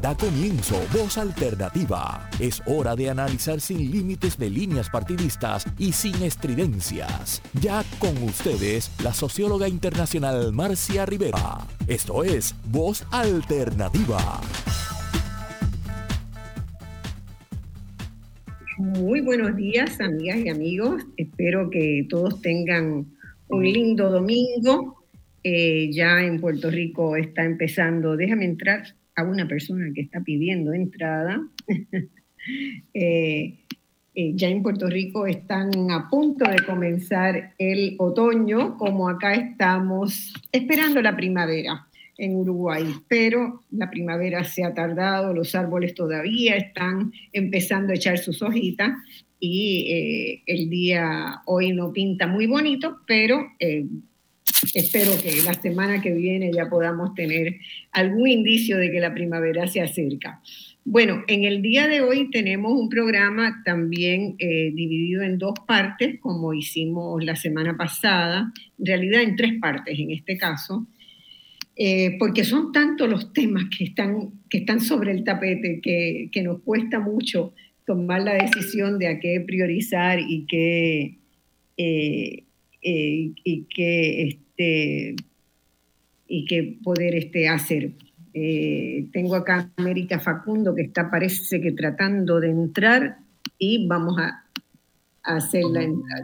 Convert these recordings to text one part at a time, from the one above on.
Da comienzo Voz Alternativa. Es hora de analizar sin límites de líneas partidistas y sin estridencias. Ya con ustedes, la socióloga internacional Marcia Rivera. Esto es Voz Alternativa. Muy buenos días, amigas y amigos. Espero que todos tengan un lindo domingo. Eh, ya en Puerto Rico está empezando. Déjame entrar a una persona que está pidiendo entrada. Eh, eh, ya en Puerto Rico están a punto de comenzar el otoño, como acá estamos esperando la primavera en Uruguay, pero la primavera se ha tardado, los árboles todavía están empezando a echar sus hojitas y eh, el día hoy no pinta muy bonito, pero espero que la semana que viene ya podamos tener algún indicio de que la primavera se acerca. Bueno, en el día de hoy tenemos un programa también eh, dividido en dos partes, como hicimos la semana pasada, en realidad en tres partes en este caso, eh, porque son tantos los temas que están, que están sobre el tapete que, nos cuesta mucho tomar la decisión de a qué priorizar y qué, eh, y qué este, y que poder este, hacer. Eh, tengo acá a América Facundo que está, parece que tratando de entrar y vamos a, hacerla entrar.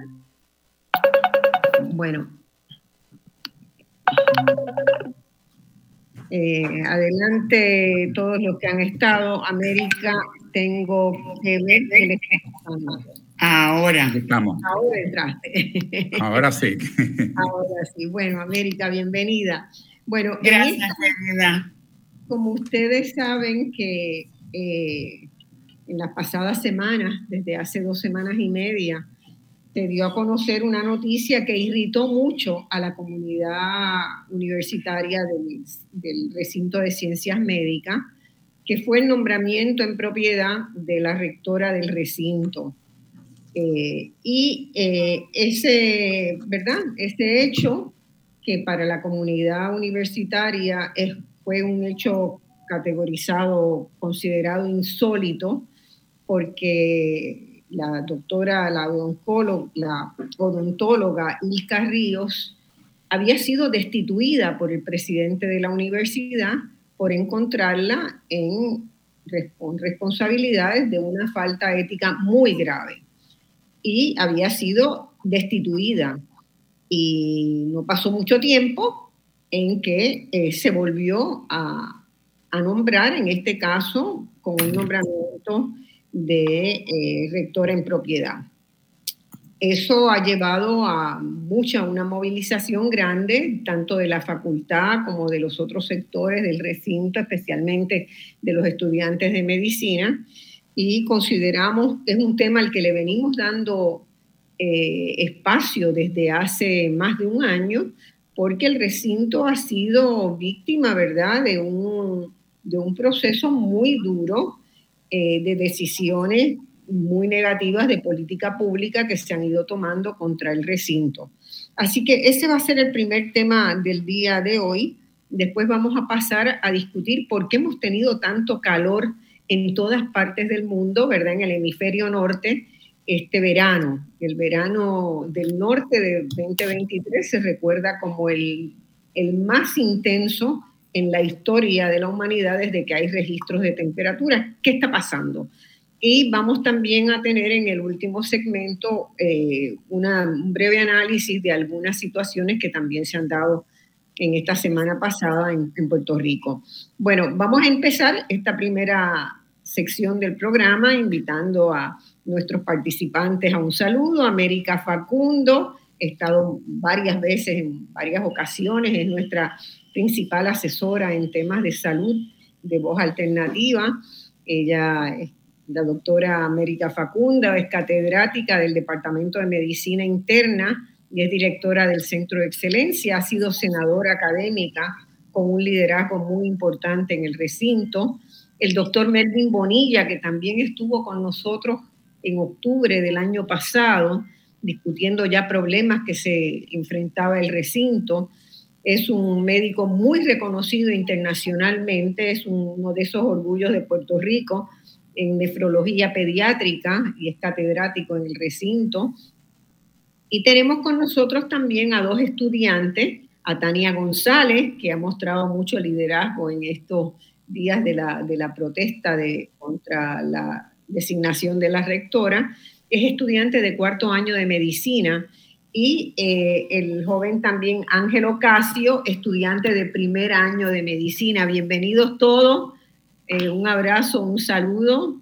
Bueno. Eh, adelante todos los que han estado. América, tengo que ver que le Ahora. Estamos. Ahora entraste. Ahora sí. Ahora sí. Bueno, América, bienvenida. Bueno, gracias, Como ustedes saben que eh, en las pasadas semanas, desde hace dos semanas y media, se dio a conocer una noticia que irritó mucho a la comunidad universitaria del, del recinto de ciencias médicas, que fue el nombramiento en propiedad de la rectora del recinto, eh, y eh, ese, ¿verdad? ese hecho, que para la comunidad universitaria es, fue un hecho categorizado, considerado insólito, porque la doctora, la, odontóloga, la odontóloga Ilka Ríos había sido destituida por el presidente de la universidad por encontrarla en responsabilidades de una falta ética muy grave y había sido destituida. Y no pasó mucho tiempo en que eh, se volvió a, nombrar, en este caso, con un nombramiento de eh, rectora en propiedad. Eso ha llevado a mucha, una movilización grande, tanto de la facultad como de los otros sectores del recinto, especialmente de los estudiantes de medicina, y consideramos que es un tema al que le venimos dando eh, espacio desde hace más de un año, porque el recinto ha sido víctima, ¿verdad?, de un, de un proceso muy duro eh, de decisiones muy negativas de política pública que se han ido tomando contra el recinto. Así que ese va a ser el primer tema del día de hoy. Después vamos a pasar a discutir por qué hemos tenido tanto calor en todas partes del mundo, ¿verdad? En el hemisferio norte, este verano. El verano del norte de 2023 se recuerda como el, el más intenso en la historia de la humanidad desde que hay registros de temperatura. ¿Qué está pasando? Y vamos también a tener en el último segmento eh, una, un breve análisis de algunas situaciones que también se han dado en esta semana pasada en, Puerto Rico. Bueno, vamos a empezar esta primera sección del programa invitando a nuestros participantes a un saludo. América Facundo, he estado varias veces, en varias ocasiones, es nuestra principal asesora en temas de salud de voz alternativa. Ella la doctora América Facunda, es catedrática del Departamento de Medicina Interna y es directora del Centro de Excelencia, ha sido senadora académica con un liderazgo muy importante en el recinto. El doctor Melvin Bonilla, que también estuvo con nosotros en octubre del año pasado, discutiendo ya problemas que se enfrentaba el recinto. es un médico muy reconocido internacionalmente, es uno de esos orgullos de Puerto Rico en nefrología pediátrica y es catedrático en el recinto. Y tenemos con nosotros también a dos estudiantes, a Tania González, que ha mostrado mucho liderazgo en estos días de la, protesta de, contra la designación de la rectora, es estudiante de cuarto año de medicina y eh, el joven también Ángel Ocasio, estudiante de primer año de medicina. Bienvenidos todos, eh, un abrazo, un saludo.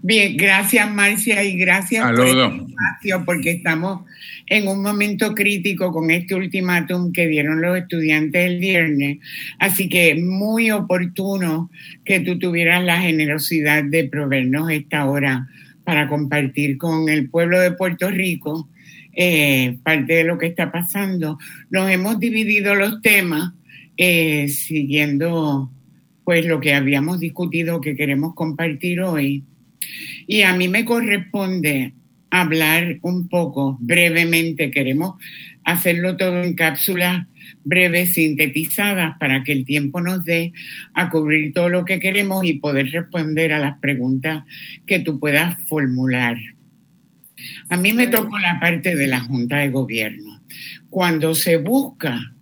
Bien, gracias Marcia y gracias por el espacio porque estamos en un momento crítico con este ultimátum que dieron los estudiantes el viernes. Así que muy oportuno que tú tuvieras la generosidad de proveernos esta hora para compartir con el pueblo de Puerto Rico eh, parte de lo que está pasando. Nos hemos dividido los temas eh, siguiendo pues lo que habíamos discutido que queremos compartir hoy. Y a mí me corresponde hablar un poco brevemente, queremos hacerlo todo en cápsulas breves, sintetizadas, para que el tiempo nos dé a cubrir todo lo que queremos y poder responder a las preguntas que tú puedas formular. A mí me tocó la parte de la Junta de Gobierno. Cuando se busca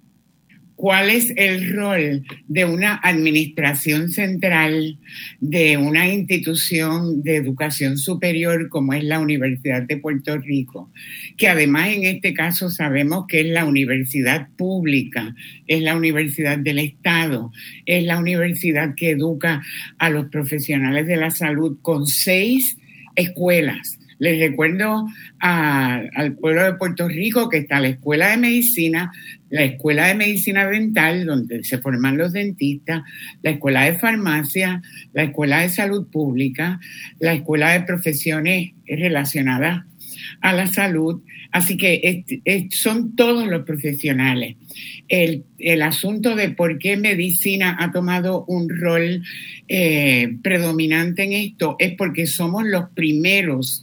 cuál es el rol de una administración central de una institución de educación superior como es la Universidad de Puerto Rico, que además en este caso sabemos que es la universidad pública, es la universidad del Estado, es la universidad que educa a los profesionales de la salud con seis escuelas. Les recuerdo al pueblo de Puerto Rico que está la Escuela de Medicina, la Escuela de Medicina Dental, donde se forman los dentistas, la Escuela de Farmacia, la Escuela de Salud Pública, la Escuela de Profesiones relacionadas a la salud. Así que son todos los profesionales. El, asunto de por qué medicina ha tomado un rol eh, predominante en esto es porque somos los primeros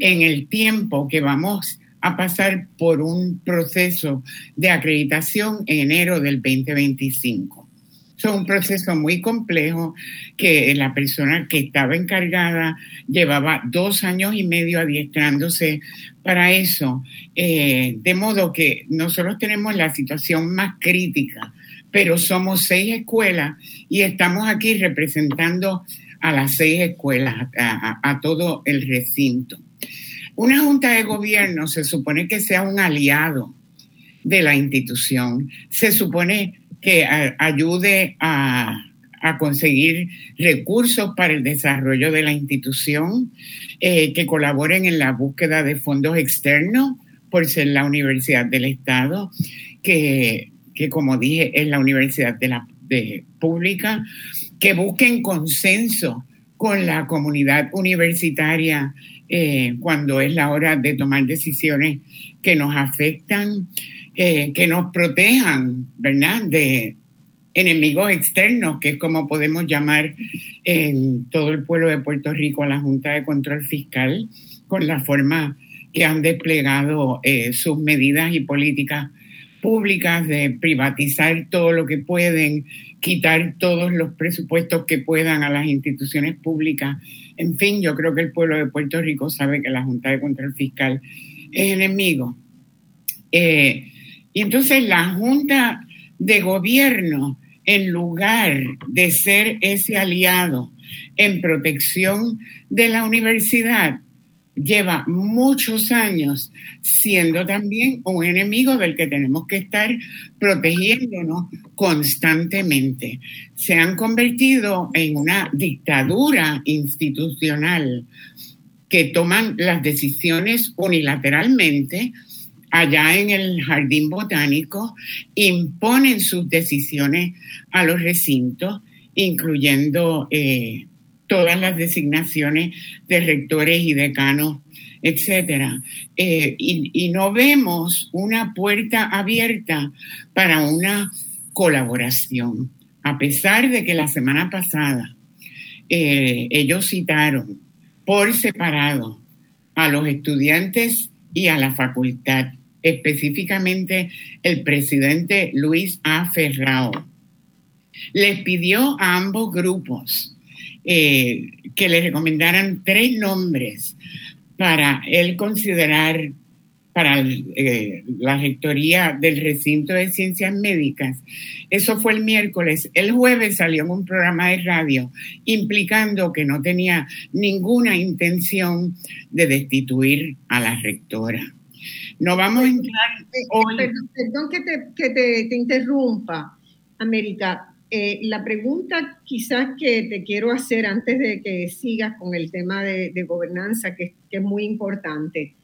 en el tiempo que vamos a pasar por un proceso de acreditación en enero del 2025. Es un proceso muy complejo que la persona que estaba encargada llevaba dos años y medio adiestrándose para eso. Eh, de modo que nosotros tenemos la situación más crítica, pero somos seis escuelas y estamos aquí representando a las seis escuelas, a, a todo el recinto. Una junta de gobierno se supone que sea un aliado de la institución. Se supone que ayude a, conseguir recursos para el desarrollo de la institución, eh, que colaboren en la búsqueda de fondos externos por ser la Universidad del Estado, que, como dije es la Universidad de la Pública, que busquen consenso con la comunidad universitaria eh, cuando es la hora de tomar decisiones que nos afectan eh, que nos protejan, ¿verdad? De enemigos externos, que es como podemos llamar en todo el pueblo de Puerto Rico a la Junta de Control Fiscal, con la forma que han desplegado eh, sus medidas y políticas públicas de privatizar todo lo que pueden, quitar todos los presupuestos que puedan a las instituciones públicas. En fin, yo creo que el pueblo de Puerto Rico sabe que la Junta de Control Fiscal es enemigo. Eh, y entonces la Junta de Gobierno, en lugar de ser ese aliado en protección de la universidad, lleva muchos años siendo también un enemigo del que tenemos que estar protegiéndonos constantemente. Se han convertido en una dictadura institucional que toman las decisiones unilateralmente allá en el jardín botánico imponen sus decisiones a los recintos, incluyendo eh, todas las designaciones de rectores y decanos, etcétera. Eh, y, no vemos una puerta abierta para una colaboración, a pesar de que la semana pasada eh, ellos citaron por separado a los estudiantes y a la facultad específicamente el presidente Luis A. Ferrao, les pidió a ambos grupos eh, que le recomendaran tres nombres para él considerar para eh, la rectoría del recinto de ciencias médicas. Eso fue el miércoles. El jueves salió en un programa de radio implicando que no tenía ninguna intención de destituir a la rectora. No vamos a entrar hoy. Perdón, que, te, interrumpa, América. Eh, la pregunta quizás que te quiero hacer antes de que sigas con el tema de, gobernanza, que, es muy importante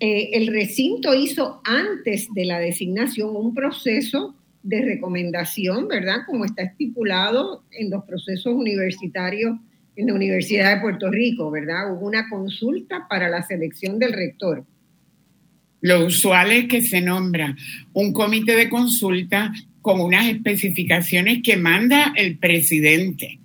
eh, el recinto hizo antes de la designación un proceso de recomendación, ¿verdad? Como está estipulado en los procesos universitarios en la Universidad de Puerto Rico, ¿verdad? Hubo una consulta para la selección del rector. Lo usual es que se nombra un comité de consulta con unas especificaciones que manda el presidente.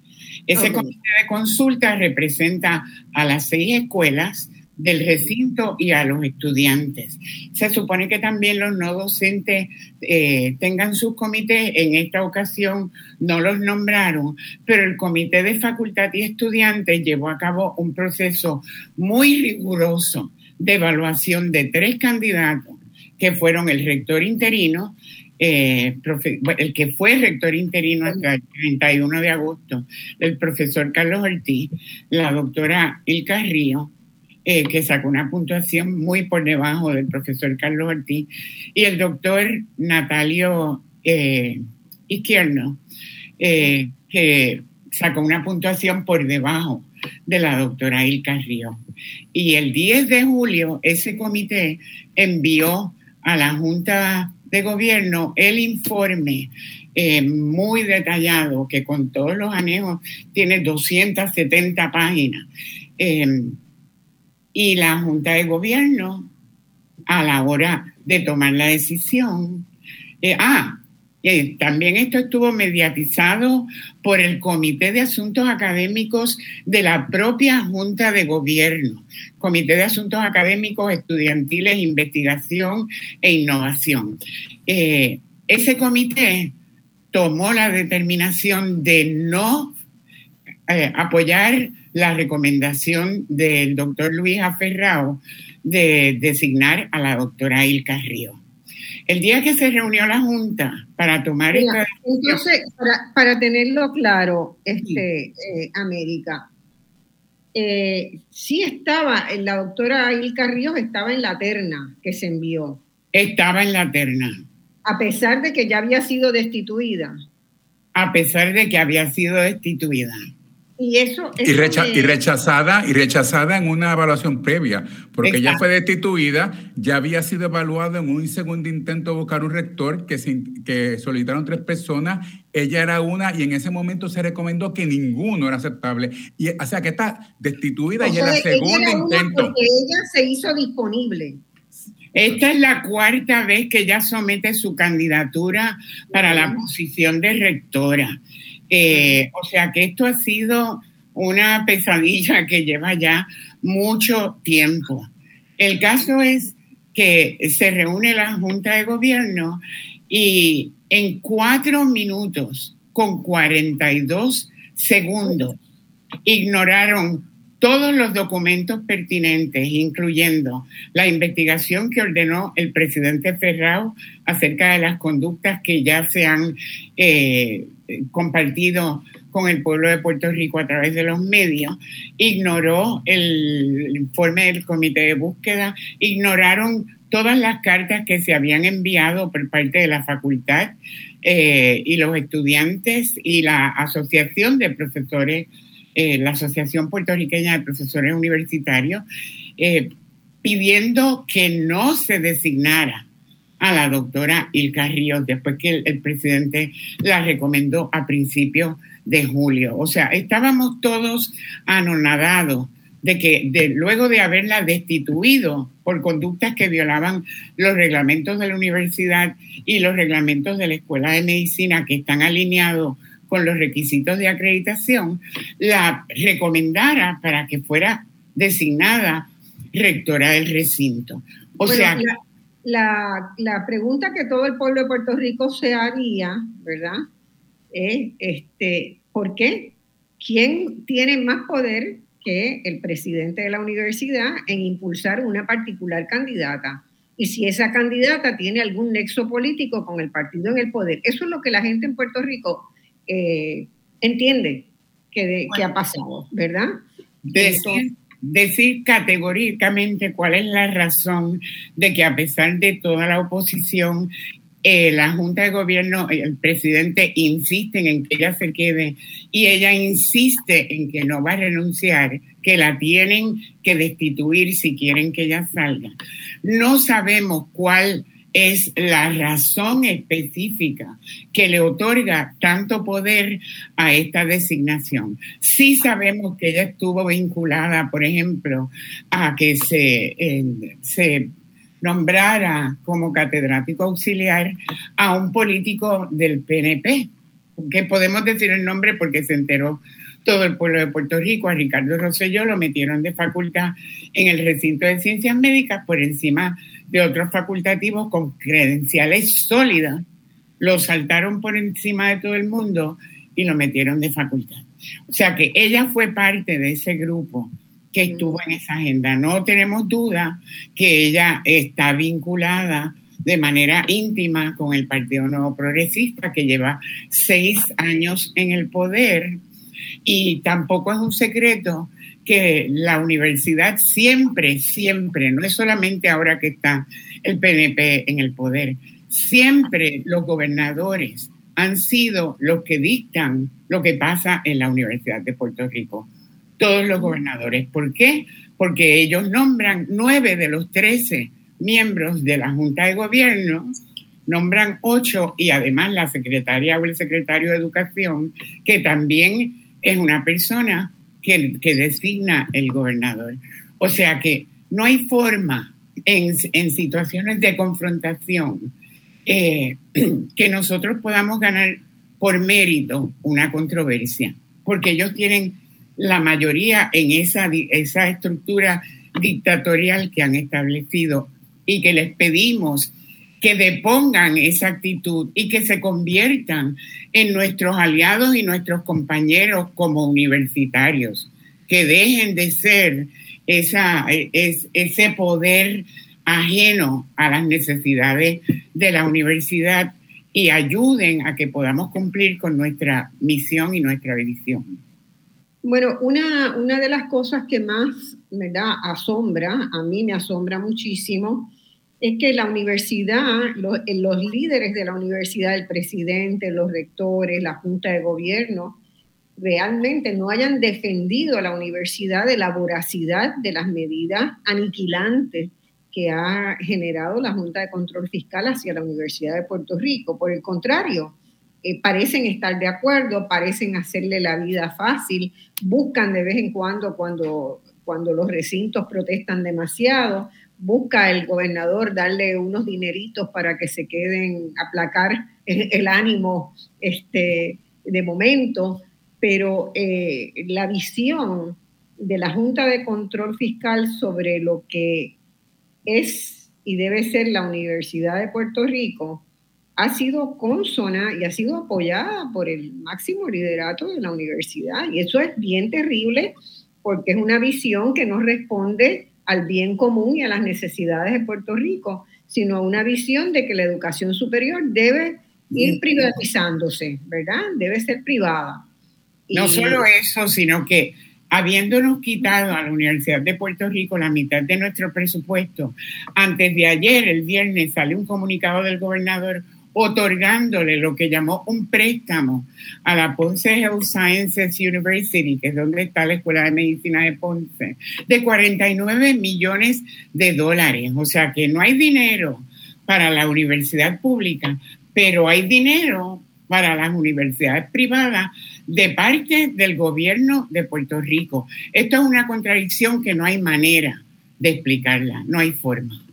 Ese comité de consulta representa a las seis escuelas del recinto y a los estudiantes. Se supone que también los no docentes eh, tengan sus comités. En esta ocasión no los nombraron, pero el comité de facultad y estudiantes llevó a cabo un proceso muy riguroso de evaluación de tres candidatos que fueron el rector interino, eh, el que fue rector interino hasta el 31 de agosto, el profesor Carlos Ortiz, la doctora Ilka Río, eh, que sacó una puntuación muy por debajo del profesor Carlos Ortiz, y el doctor Natalio eh, Izquierdo, eh, que sacó una puntuación por debajo de la doctora Ilka Río. Y el 10 de julio ese comité envió a la Junta de Gobierno el informe muy detallado, que con todos los anejos tiene 270 páginas, y la Junta de Gobierno a la hora de tomar la decisión. Eh, ah, eh, también esto estuvo mediatizado por el Comité de Asuntos Académicos de la propia Junta de Gobierno, Comité de Asuntos Académicos Estudiantiles, Investigación e Innovación. Eh, ese comité tomó la determinación de no apoyar la recomendación del doctor Luis Aferrao de designar a la doctora Ilka Río. El día que se reunió la Junta para tomar esta Entonces, para, tenerlo claro, este, eh, América, eh, sí estaba, la doctora Ilka Ríos estaba en la terna que se envió. Estaba en la terna. A pesar de que ya había sido destituida. A pesar de que había sido destituida. Y, eso, y, rechazada y rechazada en una evaluación previa, porque ella fue destituida, ya había sido evaluada en un segundo intento de buscar un rector que, que solicitaron tres personas, ella era una y en ese momento se recomendó que ninguno era aceptable. Y, o sea que está destituida y era el segundo intento. Porque ella se hizo disponible. Esta es la cuarta vez que ella somete su candidatura para la posición de rectora. Eh, o sea que esto ha sido una pesadilla que lleva ya mucho tiempo. El caso es que se reúne la Junta de Gobierno y en cuatro minutos con 42 segundos ignoraron todos los documentos pertinentes, incluyendo la investigación que ordenó el presidente Ferrao acerca de las conductas que ya se han eh, compartido con el pueblo de Puerto Rico a través de los medios, ignoró el informe del comité de búsqueda, ignoraron todas las cartas que se habían enviado por parte de la facultad eh, y los estudiantes y la asociación de profesores, eh, la Asociación Puertorriqueña de Profesores Universitarios, eh, pidiendo que no se designara a la doctora Ilka Ríos después que el, presidente la recomendó a principios de julio. O sea, estábamos todos anonadados de que de, luego de haberla destituido por conductas que violaban los reglamentos de la universidad y los reglamentos de la Escuela de Medicina que están alineados con los requisitos de acreditación, la recomendara para que fuera designada rectora del recinto. O sea, la, la, pregunta que todo el pueblo de Puerto Rico se haría, ¿verdad? Es, este, ¿por qué? ¿Quién tiene más poder que el presidente de la universidad en impulsar una particular candidata? Y si esa candidata tiene algún nexo político con el partido en el poder. Eso es lo que la gente en Puerto Rico eh, entiende que, que, ha pasado, ¿verdad? decir categóricamente cuál es la razón de que a pesar de toda la oposición, eh, la Junta de Gobierno, el presidente insisten en que ella se quede y ella insiste en que no va a renunciar, que la tienen que destituir si quieren que ella salga. No sabemos cuál es la razón específica que le otorga tanto poder a esta designación. Sí sabemos que ella estuvo vinculada, por ejemplo, a que se, se nombrara como catedrático auxiliar a un político del PNP, que podemos decir el nombre porque se enteró todo el pueblo de Puerto Rico, a Ricardo Rosselló lo metieron de facultad en el recinto de ciencias médicas por encima de otros facultativos con credenciales sólidas, lo saltaron por encima de todo el mundo y lo metieron de facultad. O sea que ella fue parte de ese grupo que estuvo en esa agenda. No tenemos duda que ella está vinculada de manera íntima con el Partido Nuevo Progresista, que lleva seis años en el poder. Y tampoco es un secreto que la universidad siempre, siempre, no es solamente ahora que está el PNP en el poder, siempre los gobernadores han sido los que dictan lo que pasa en la Universidad de Puerto Rico. Todos los gobernadores. ¿Por qué? Porque ellos nombran nueve de los trece miembros de la Junta de Gobierno, nombran ocho y además la secretaria o el secretario de Educación, que también es una persona que, designa el gobernador. O sea que no hay forma en, situaciones de confrontación eh, que nosotros podamos ganar por mérito una controversia, porque ellos tienen la mayoría en esa, esa estructura dictatorial que han establecido y que les pedimos que depongan esa actitud y que se conviertan en nuestros aliados y nuestros compañeros como universitarios, que dejen de ser esa, ese poder ajeno a las necesidades de la universidad y ayuden a que podamos cumplir con nuestra misión y nuestra visión. Bueno, una, una de las cosas que más me da asombra, a mí me asombra muchísimo, es que la universidad, eh, los, líderes de la universidad, el presidente, los rectores, la junta de gobierno, realmente no hayan defendido a la universidad de la voracidad de las medidas aniquilantes que ha generado la Junta de Control Fiscal hacia la Universidad de Puerto Rico. Por el contrario, eh, parecen estar de acuerdo, parecen hacerle la vida fácil, buscan de vez en cuando, cuando, cuando los recintos protestan demasiado, busca el gobernador darle unos dineritos para que se queden, aplacar el, ánimo este, de momento, pero eh, la visión de la Junta de Control Fiscal sobre lo que es y debe ser la Universidad de Puerto Rico ha sido consona y ha sido apoyada por el máximo liderato de la universidad. Y eso es bien terrible porque es una visión que no responde al bien común y a las necesidades de Puerto Rico, sino a una visión de que la educación superior debe ir privatizándose, ¿verdad? Debe ser privada. No solo eso, sino que habiéndonos quitado a la Universidad de Puerto Rico la mitad de nuestro presupuesto, antes de ayer, el viernes, salió un comunicado del gobernador otorgándole lo que llamó un préstamo a la Ponce Health Sciences University, que es donde está la Escuela de Medicina de Ponce, de 49 millones de dólares. O sea que no hay dinero para la universidad pública, pero hay dinero para las universidades privadas de parte del gobierno de Puerto Rico. Esto es una contradicción que no hay manera de explicarla, no hay forma.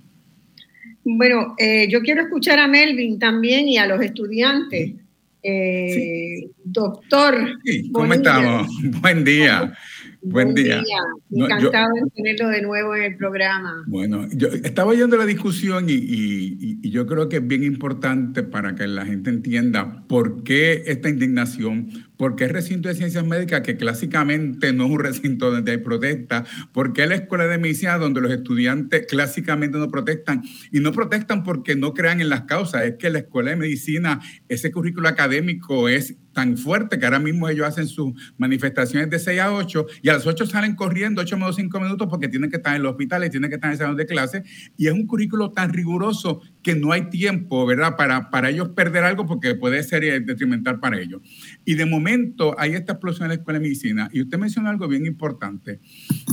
Bueno, eh, yo quiero escuchar a Melvin también y a los estudiantes. Eh, doctor. ¿Cómo estamos? Buen día. Buen, día. Encantado de tenerlo de nuevo en el programa. Bueno, yo estaba oyendo la discusión y, yo creo que es bien importante para que la gente entienda por qué esta indignación, por qué el recinto de ciencias médicas, que clásicamente no es un recinto donde hay protesta, por qué la escuela de medicina donde los estudiantes clásicamente no protestan y no protestan porque no crean en las causas, es que la escuela de medicina, ese currículo académico es tan fuerte que ahora mismo ellos hacen sus manifestaciones de 6 a 8 y a las 8 salen corriendo 8 menos 5 minutos porque tienen que estar en el hospital y tienen que estar en el salón de clase y es un currículo tan riguroso que no hay tiempo, ¿verdad? Para, para ellos perder algo porque puede ser eh, detrimental para ellos. Y de momento hay esta explosión en la escuela de medicina y usted mencionó algo bien importante.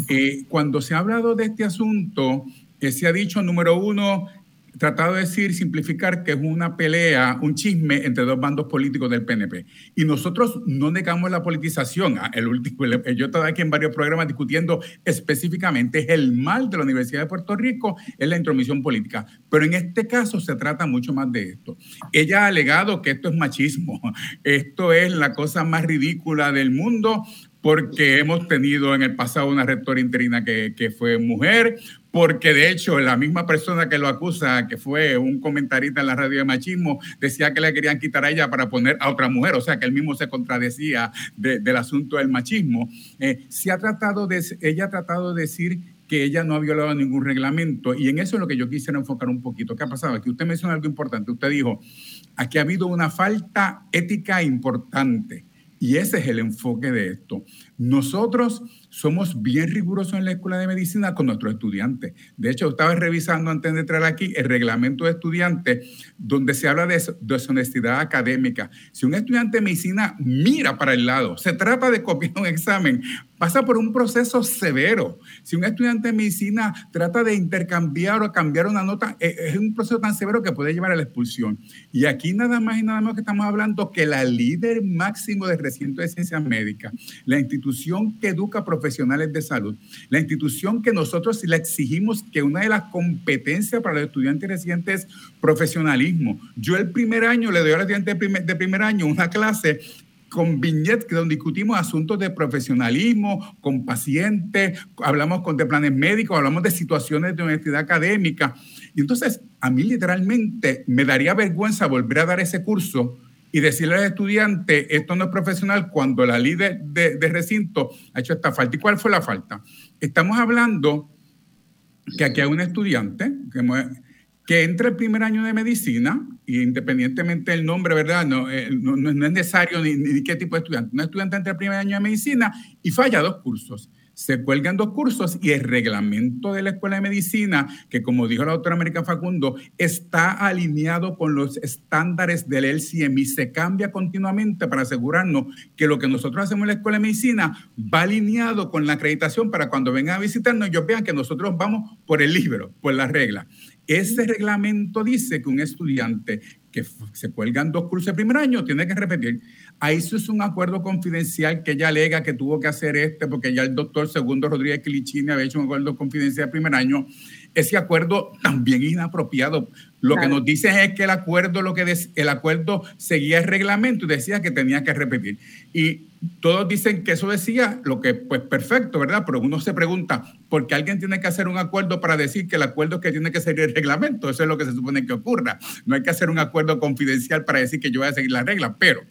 Eh, cuando se ha hablado de este asunto, que se ha dicho, número uno, tratado de decir, simplificar que es una pelea, un chisme entre dos bandos políticos del PNP. Y nosotros no negamos la politización. Ah, el último, yo estaba aquí en varios programas discutiendo específicamente el mal de la Universidad de Puerto Rico es la intromisión política. Pero en este caso se trata mucho más de esto. Ella ha alegado que esto es machismo. Esto es la cosa más ridícula del mundo porque hemos tenido en el pasado una rectora interina que, que, fue mujer, porque de hecho la misma persona que lo acusa, que fue un comentarista en la radio de machismo, decía que le querían quitar a ella para poner a otra mujer, o sea que él mismo se contradecía del asunto del machismo. Eh, se ha tratado ella ha tratado de decir que ella no ha violado ningún reglamento y en eso es lo que yo quisiera enfocar un poquito. ¿Qué ha pasado? Aquí usted mencionó algo importante. Usted dijo, aquí ha habido una falta ética importante y ese es el enfoque de esto. Nosotros somos bien rigurosos en la escuela de medicina con nuestros estudiantes. De hecho, estaba revisando antes de entrar aquí el reglamento de estudiantes donde se habla de deshonestidad académica. Si un estudiante de medicina mira para el lado, se trata de copiar un examen, pasa por un proceso severo. Si un estudiante de medicina trata de intercambiar o cambiar una nota, e, es un proceso tan severo que puede llevar a la expulsión. Y aquí nada más y nada menos que estamos hablando que la líder máximo del recinto de ciencias médicas, la institución que educa profesionales de salud, la institución que nosotros le exigimos que una de las competencias para los estudiantes residentes es profesionalismo. Yo el primer año le doy a los estudiantes de primer, de primer año una clase con viñetes donde discutimos asuntos de profesionalismo, con pacientes, hablamos con de planes médicos, hablamos de situaciones de universidad académica. Y entonces a mí literalmente me daría vergüenza volver a dar ese curso y decirle al estudiante, esto no es profesional, cuando la líder de, recinto ha hecho esta falta. ¿Y cuál fue la falta? Estamos hablando que aquí hay un estudiante que, entra el primer año de medicina, independientemente del nombre, ¿verdad? No, eh, no, es necesario ni, ni, qué tipo de estudiante. Un estudiante entra el primer año de medicina y falla dos cursos se cuelgan dos cursos y el reglamento de la Escuela de Medicina, que como dijo la doctora América Facundo, está alineado con los estándares del LCM y se cambia continuamente para asegurarnos que lo que nosotros hacemos en la Escuela de Medicina va alineado con la acreditación para cuando vengan a visitarnos ellos vean que nosotros vamos por el libro, por la regla. Ese reglamento dice que un estudiante que se cuelgan dos cursos de primer año tiene que repetir. Ahí eso es un acuerdo confidencial que ella alega que tuvo que hacer este porque ya el doctor Segundo Rodríguez Quilichini había hecho un acuerdo confidencial de primer año. Ese acuerdo también es inapropiado. Lo que nos dicen es que el acuerdo, lo que el acuerdo seguía el reglamento y decía que tenía que repetir. Y todos dicen que eso decía lo que, pues perfecto, ¿verdad? Pero uno se pregunta, ¿por qué alguien tiene que hacer un acuerdo para decir que el acuerdo es que tiene que seguir el reglamento? Eso es lo que se supone que ocurra. No hay que hacer un acuerdo confidencial para decir que yo voy a seguir la regla, pero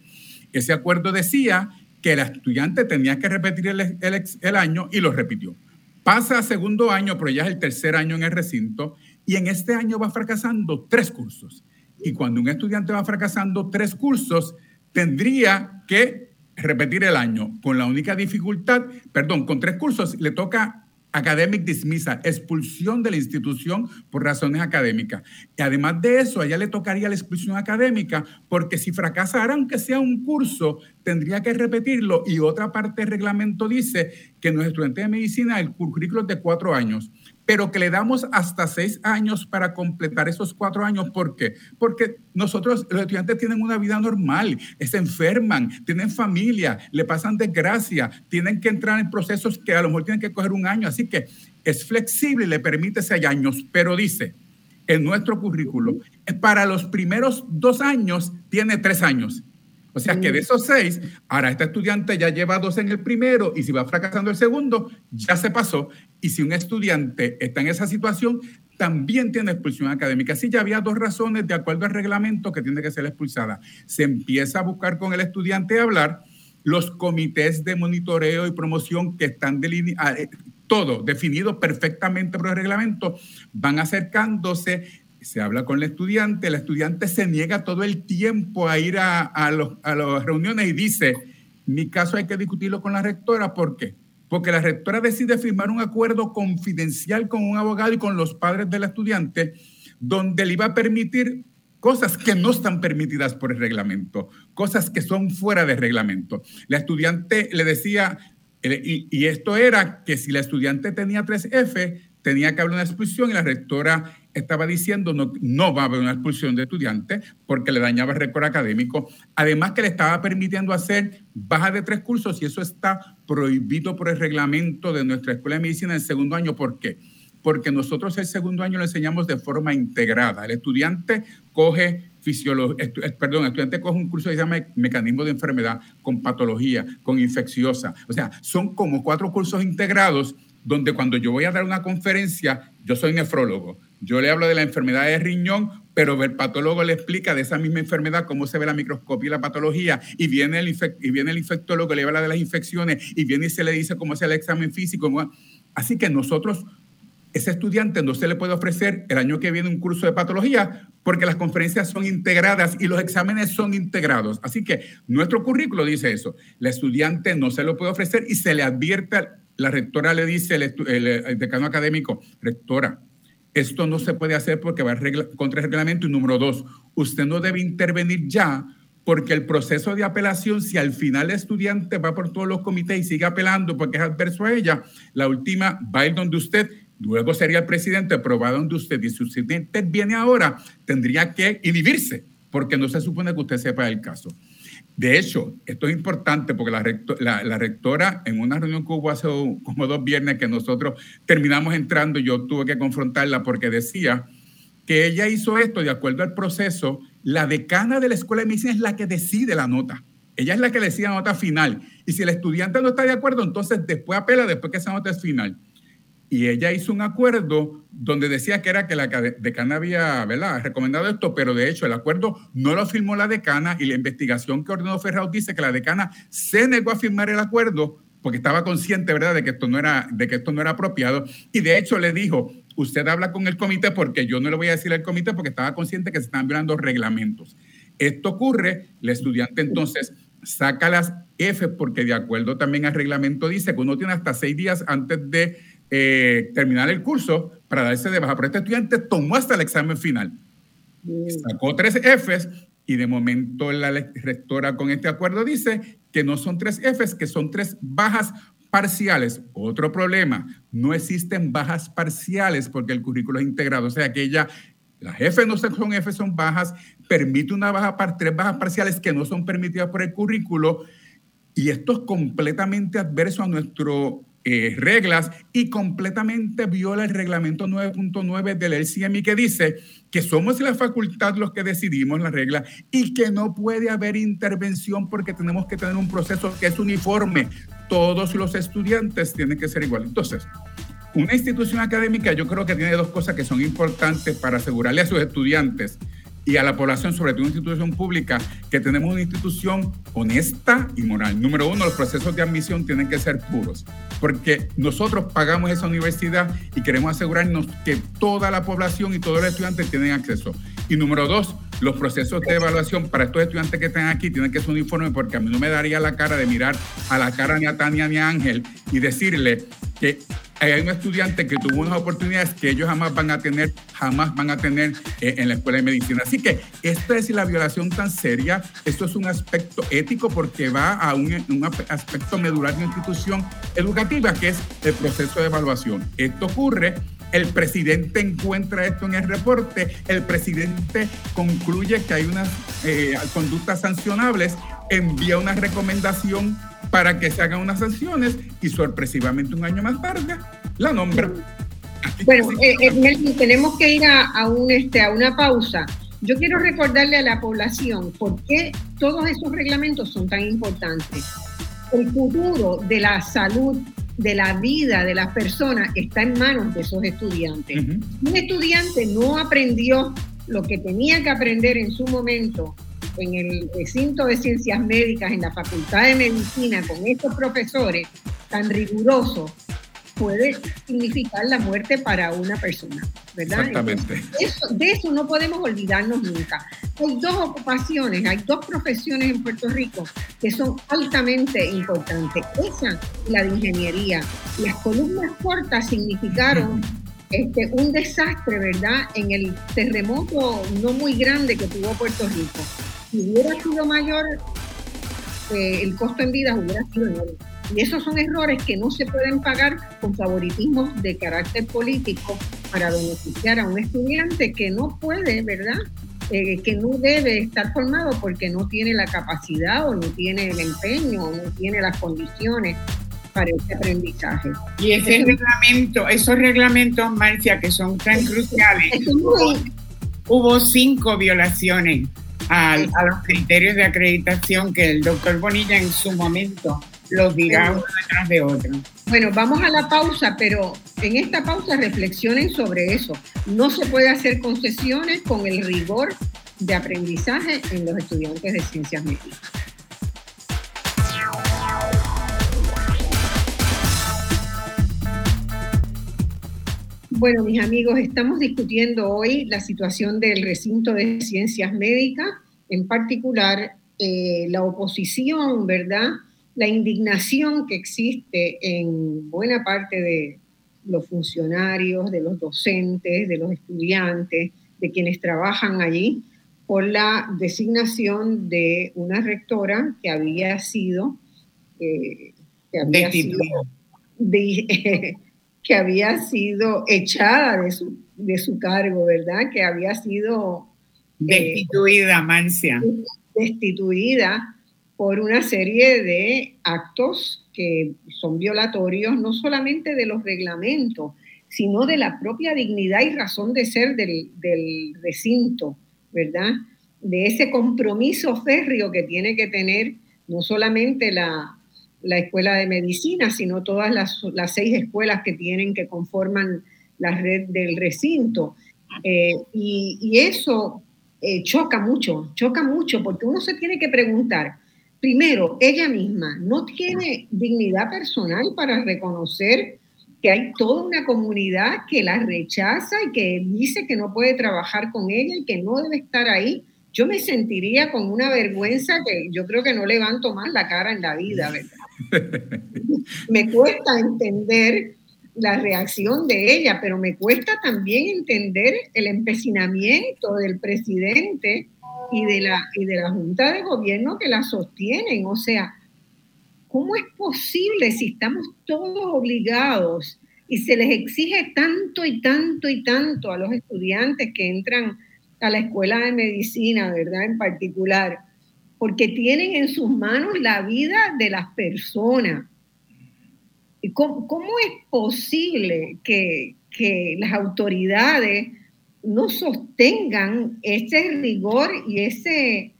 ese acuerdo decía que el estudiante tenía que repetir el, año y lo repitió. Pasa a segundo año, pero ya es el tercer año en el recinto y en este año va fracasando tres cursos. Y cuando un estudiante va fracasando tres cursos, tendría que repetir el año con la única dificultad, perdón, con tres cursos le toca academic dismissal, expulsión de la institución por razones académicas. Y además de eso, a ella le tocaría la expulsión académica porque si fracasara, aunque sea un curso, tendría que repetirlo. Y otra parte del reglamento dice que los estudiantes de medicina el currículo es de cuatro años pero que le damos hasta seis años para completar esos cuatro años. ¿Por qué? Porque nosotros, los estudiantes tienen una vida normal, se enferman, tienen familia, le pasan desgracia, tienen que entrar en procesos que a lo mejor tienen que coger un año. Así que es flexible, le permite seis años, pero dice en nuestro currículo, para los primeros dos años tiene tres años. O sea que de esos seis, ahora este estudiante ya lleva dos en el primero y si va fracasando el segundo, ya se pasó. Y si un estudiante está en esa situación, también tiene expulsión académica. Sí, ya había dos razones de acuerdo al reglamento que tiene que ser expulsada. Se empieza a buscar con el estudiante a hablar los comités de monitoreo y promoción que están delineados, ah, eh, todo definido perfectamente por el reglamento, van acercándose se habla con el estudiante, el estudiante se niega todo el tiempo a ir a, a, los, a las reuniones y dice, mi caso hay que discutirlo con la rectora, ¿por qué? Porque la rectora decide firmar un acuerdo confidencial con un abogado y con los padres del estudiante, donde le iba a permitir cosas que no están permitidas por el reglamento, cosas que son fuera del reglamento. La estudiante le decía, eh, y, y esto era que si la estudiante tenía 3F, tenía que haber una expulsión y la rectora estaba diciendo no, no va a haber una expulsión de estudiantes porque le dañaba el récord académico. Además que le estaba permitiendo hacer baja de tres cursos y eso está prohibido por el reglamento de nuestra Escuela de Medicina en el segundo año. ¿Por qué? Porque nosotros el segundo año lo enseñamos de forma integrada. El estudiante coge fisiología, eh, perdón, el estudiante coge un curso que se llama mecanismo de enfermedad con patología, con infecciosa. O sea, son como cuatro cursos integrados donde cuando yo voy a dar una conferencia, yo soy nefrólogo, yo le hablo de la enfermedad de riñón, pero el patólogo le explica de esa misma enfermedad cómo se ve la microscopia y la patología, y viene el, y viene el infectólogo, le habla de las infecciones, y viene y se le dice cómo es el examen físico. Así que nosotros, ese estudiante no se le puede ofrecer el año que viene un curso de patología porque las conferencias son integradas y los exámenes son integrados. Así que nuestro currículo dice eso. La estudiante no se lo puede ofrecer y se le advierte la rectora le dice, el, decano académico, rectora, esto no se puede hacer porque va contra el reglamento. Y número dos, usted no debe intervenir ya porque el proceso de apelación, si al final el estudiante va por todos los comités y sigue apelando porque es adverso a ella, la última va a ir donde usted, luego sería el presidente, pero va donde usted. Y si usted viene ahora, tendría que inhibirse porque no se supone que usted sepa el caso. De hecho, esto es importante porque la, rectora, en una reunión que hubo hace como dos viernes que nosotros terminamos entrando, yo tuve que confrontarla porque decía que ella hizo esto de acuerdo al proceso. La decana de la escuela de medicina es la que decide la nota. Ella es la que decide la nota final. Y si el estudiante no está de acuerdo, entonces después apela después que esa nota es final y ella hizo un acuerdo donde decía que era que la decana había ¿verdad? recomendado esto, pero de hecho el acuerdo no lo firmó la decana y la investigación que ordenó Ferraud dice que la decana se negó a firmar el acuerdo porque estaba consciente, ¿verdad?, de que esto no era, de que esto no era apropiado. Y de hecho le dijo, usted habla con el comité porque yo no le voy a decir al comité porque estaba consciente que se están violando reglamentos. Esto ocurre, el estudiante entonces saca las F porque de acuerdo también al reglamento dice que uno tiene hasta seis días antes de eh, terminar el curso para darse de baja. Pero este estudiante tomó hasta el examen final. Sacó tres Fs y de momento la rectora con este acuerdo dice que no son tres Fs, que son tres bajas parciales. Otro problema, no existen bajas parciales porque el currículo es integrado. O sea que ella, las F no son F, son bajas, permite una baja, tres bajas parciales que no son permitidas por el currículo. Y esto es completamente adverso a nuestro eh, reglas y completamente viola el reglamento 9.9 del LCMI que dice que somos la facultad los que decidimos la regla y que no puede haber intervención porque tenemos que tener un proceso que es uniforme. Todos los estudiantes tienen que ser iguales. Entonces, una institución académica yo creo que tiene dos cosas que son importantes para asegurarle a sus estudiantes y a la población, sobre todo una institución pública, que tenemos una institución honesta y moral. Número uno, los procesos de admisión tienen que ser puros, porque nosotros pagamos esa universidad y queremos asegurarnos que toda la población y todos los estudiantes tienen acceso. Y número dos, los procesos de evaluación para estos estudiantes que están aquí tienen que ser uniformes, porque a mí no me daría la cara de mirar a la cara ni a Tania ni a Ángel y decirle que hay un estudiante que tuvo unas oportunidades que ellos jamás van a tener, jamás van a tener eh, en la escuela de medicina. Así que esta es la violación tan seria, esto es un aspecto ético porque va a un, un aspecto medular de una institución educativa que es el proceso de evaluación. Esto ocurre el presidente encuentra esto en el reporte, el presidente concluye que hay unas eh, conductas sancionables, envía una recomendación para que se hagan unas sanciones y sorpresivamente un año más tarde la nombra. bueno, eh, eh, tenemos que ir a, un, este, a una pausa. Yo quiero recordarle a la población por qué todos esos reglamentos son tan importantes. El futuro de la salud, de la vida de las personas está en manos de esos estudiantes. Un estudiante no aprendió lo que tenía que aprender en su momento en el recinto de ciencias médicas, en la Facultad de Medicina, con estos profesores tan rigurosos, puede significar la muerte para una persona, ¿verdad? Exactamente. de eso no podemos olvidarnos nunca. Hay dos ocupaciones, hay dos profesiones en Puerto Rico que son altamente importantes. Esa la de ingeniería. Las columnas cortas significaron este, un desastre, ¿verdad? En el terremoto no muy grande que tuvo Puerto Rico. Si hubiera sido mayor, eh, el costo en vidas hubiera sido enorme. Y esos son errores que no se pueden pagar con favoritismos de carácter político para beneficiar a un estudiante que no puede, ¿verdad? Eh, que no debe estar formado porque no tiene la capacidad o no tiene el empeño o no tiene las condiciones para ese aprendizaje. Y ese reglamento, esos reglamentos, Marcia, que son tan cruciales, hubo cinco violaciones a, los criterios de acreditación que el doctor Bonilla en su momento los dirá uno detrás de otro. Bueno, vamos a la pausa, pero en esta pausa reflexionen sobre eso. No se puede hacer concesiones con el rigor de aprendizaje en los estudiantes de ciencias médicas. Bueno, mis amigos, estamos discutiendo hoy la situación del recinto de ciencias médicas, en particular eh, la oposición, ¿verdad? La indignación que existe en buena parte de los funcionarios, de los docentes, de los estudiantes, de quienes trabajan allí, por la designación de una rectora que había sido, eh, que, había sido que había sido echada de su, de su cargo, ¿verdad? Que había sido... Eh, destituida, Mancia. Destituida por una serie de actos que son violatorios no solamente de los reglamentos, sino de la propia dignidad y razón de ser del, recinto, ¿verdad? De ese compromiso férreo que tiene que tener no solamente la, escuela de medicina, sino todas las, seis escuelas que tienen, que conforman la red del recinto. Eh, y, eso eh, choca mucho, choca mucho, porque uno se tiene que preguntar, primero, ella misma no tiene dignidad personal para reconocer que hay toda una comunidad que la rechaza y que dice que no puede trabajar con ella y que no debe estar ahí. Yo me sentiría con una vergüenza que yo creo que no levanto más la cara en la vida, ¿verdad? me cuesta entender la reacción de ella, pero me cuesta también entender el empecinamiento del presidente y de, la, y de la Junta de Gobierno que la sostienen. O sea, ¿cómo es posible si estamos todos obligados y se les exige tanto y tanto y tanto a los estudiantes que entran a la escuela de medicina, ¿verdad? En particular, porque tienen en sus manos la vida de las personas. ¿Cómo, cómo es posible que, que las autoridades no sostengan ese rigor y ese,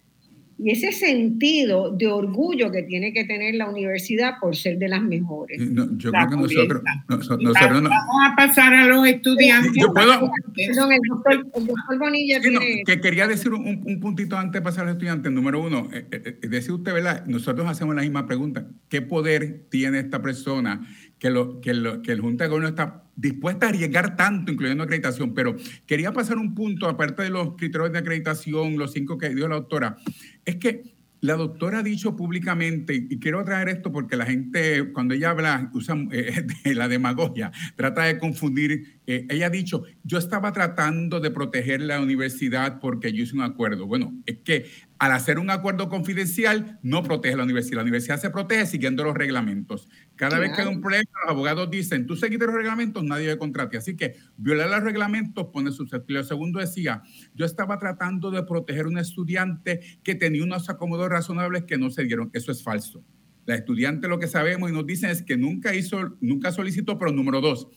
y ese sentido de orgullo que tiene que tener la universidad por ser de las mejores. yo creo que nosotros, nosotros Vamos a pasar a los estudiantes. Yo puedo. el doctor, Bonilla que quería decir un, un, puntito antes de pasar a los estudiantes. Número uno, eh, eh, eh decir usted, ¿verdad? Nosotros hacemos la misma pregunta. ¿Qué poder tiene esta persona que, lo, que, lo, que el Junta de Gobierno está dispuesta a arriesgar tanto, incluyendo acreditación, pero quería pasar un punto, aparte de los criterios de acreditación, los cinco que dio la doctora, es que la doctora ha dicho públicamente, y quiero traer esto porque la gente, cuando ella habla, usa eh, la demagogia, trata de confundir. Eh, ella ha dicho, yo estaba tratando de proteger la universidad porque yo hice un acuerdo. Bueno, es que al hacer un acuerdo confidencial, no protege la universidad. La universidad se protege siguiendo los reglamentos. Cada vez que hay un problema, los abogados dicen, tú seguiste los reglamentos, nadie debe contratar. Así que violar los reglamentos pone susceptible. Segundo decía, yo estaba tratando de proteger a un estudiante que tenía unos acomodos razonables que no se dieron. Eso es falso. La estudiante lo que sabemos y nos dicen es que nunca hizo, nunca solicitó, pero número dos,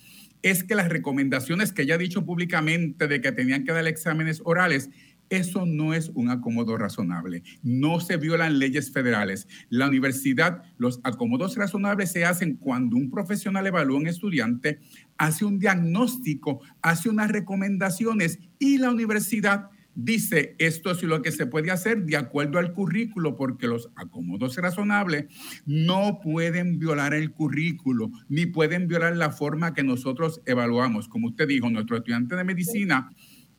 es que las recomendaciones que ella ha dicho públicamente de que tenían que dar exámenes orales Eso no es un acomodo razonable. No se violan leyes federales. La universidad, los acomodos razonables se hacen cuando un profesional evalúa a un estudiante, hace un diagnóstico, hace unas recomendaciones y la universidad dice esto es lo que se puede hacer de acuerdo al currículo, porque los acomodos razonables no pueden violar el currículo, ni pueden violar la forma que nosotros evaluamos. Como usted dijo, nuestro estudiante de medicina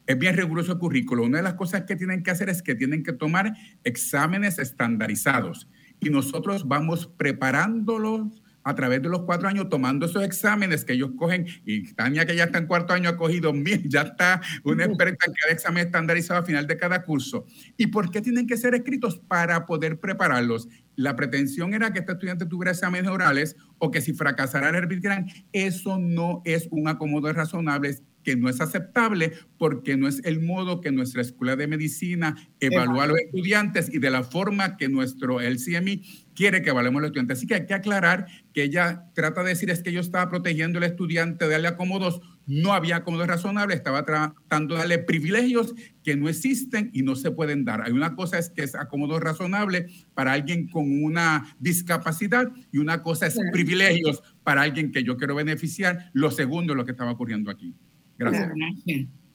es bien riguroso el currículo. Una de las cosas que tienen que hacer es que tienen que tomar exámenes estandarizados y nosotros vamos preparándolos a través de los cuatro años tomando esos exámenes que ellos cogen, y Tania que ya está en cuarto año ha cogido mil, ya está una experta en cada examen estandarizado al final de cada curso. ¿Y por qué tienen que ser escritos? Para poder prepararlos. La pretensión era que este estudiante tuviera exámenes orales o que si fracasara repitieran. Eso no es un acomodo razonable que no es aceptable porque no es el modo que nuestra escuela de medicina evalúa a los estudiantes y de la forma que nuestro LCMI quiere que evaluemos a los estudiantes. Así que hay que aclarar que ella trata de decir es que yo estaba protegiendo al estudiante de darle acomodos. No había acomodos razonables, estaba tratando de darle privilegios que no existen y no se pueden dar. Hay una cosa es que es acomodo razonable para alguien con una discapacidad y una cosa es privilegios para alguien que yo quiero beneficiar. Lo segundo es lo que estaba ocurriendo aquí. Gracias.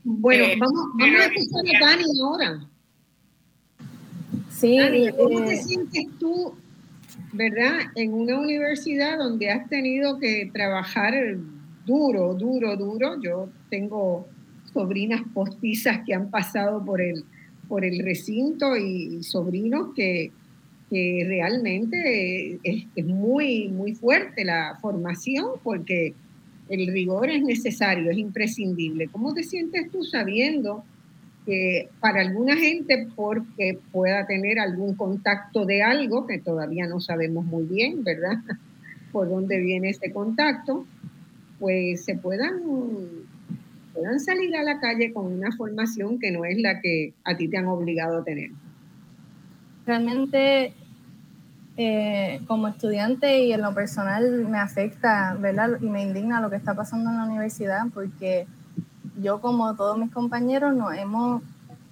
Bueno, eh, vamos, vamos a escuchar a Dani ahora. Sí. ¿cómo te eh, sientes tú, verdad, en una universidad donde has tenido que trabajar duro, duro, duro? Yo tengo sobrinas postizas que han pasado por el, por el recinto y, sobrinos que, que realmente es, es, muy, muy fuerte la formación porque el rigor es necesario, es imprescindible. ¿Cómo te sientes tú sabiendo que para alguna gente, porque pueda tener algún contacto de algo, que todavía no sabemos muy bien, ¿verdad? Por dónde viene ese contacto, pues se puedan, puedan salir a la calle con una formación que no es la que a ti te han obligado a tener. Realmente eh, como estudiante y en lo personal me afecta, ¿verdad? Y me indigna lo que está pasando en la universidad porque yo como todos mis compañeros nos hemos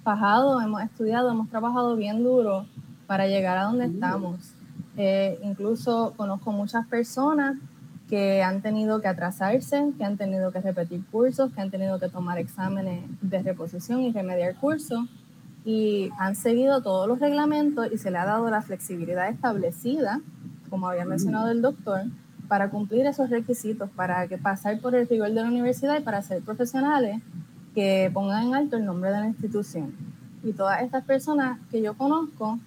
bajado, hemos estudiado, hemos trabajado bien duro para llegar a donde estamos. Eh, incluso conozco muchas personas que han tenido que atrasarse, que han tenido que repetir cursos, que han tenido que tomar exámenes de reposición y remediar cursos y han seguido todos los reglamentos y se le ha dado la flexibilidad establecida, como había mencionado el doctor, para cumplir esos requisitos, para que pasar por el rigor de la universidad y para ser profesionales que pongan en alto el nombre de la institución. Y todas estas personas que yo conozco,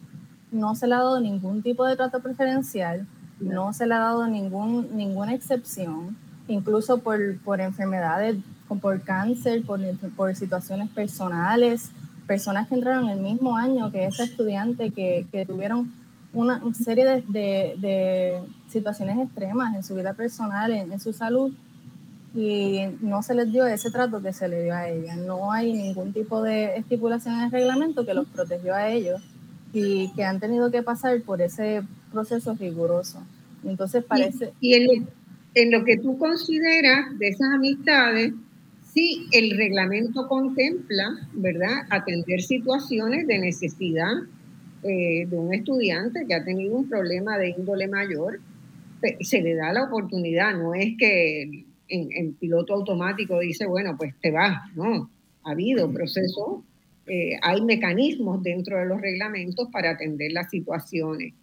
no se le ha dado ningún tipo de trato preferencial, no se le ha dado ningún, ninguna excepción, incluso por, por enfermedades, por cáncer, por, por situaciones personales, personas que entraron el mismo año que ese estudiante, que, que tuvieron una serie de, de, situaciones extremas en su vida personal, en, su salud, y no se les dio ese trato que se le dio a ella. No hay ningún tipo de estipulación en el reglamento que los protegió a ellos y que han tenido que pasar por ese proceso riguroso. Entonces parece... Y, en, en lo que tú consideras de esas amistades, Sí, el reglamento contempla, ¿verdad?, atender situaciones de necesidad eh, de un estudiante que ha tenido un problema de índole mayor. Se le da la oportunidad, no es que en, piloto automático dice, bueno, pues te vas, no. Ha habido procesos, eh, hay mecanismos dentro de los reglamentos para atender las situaciones.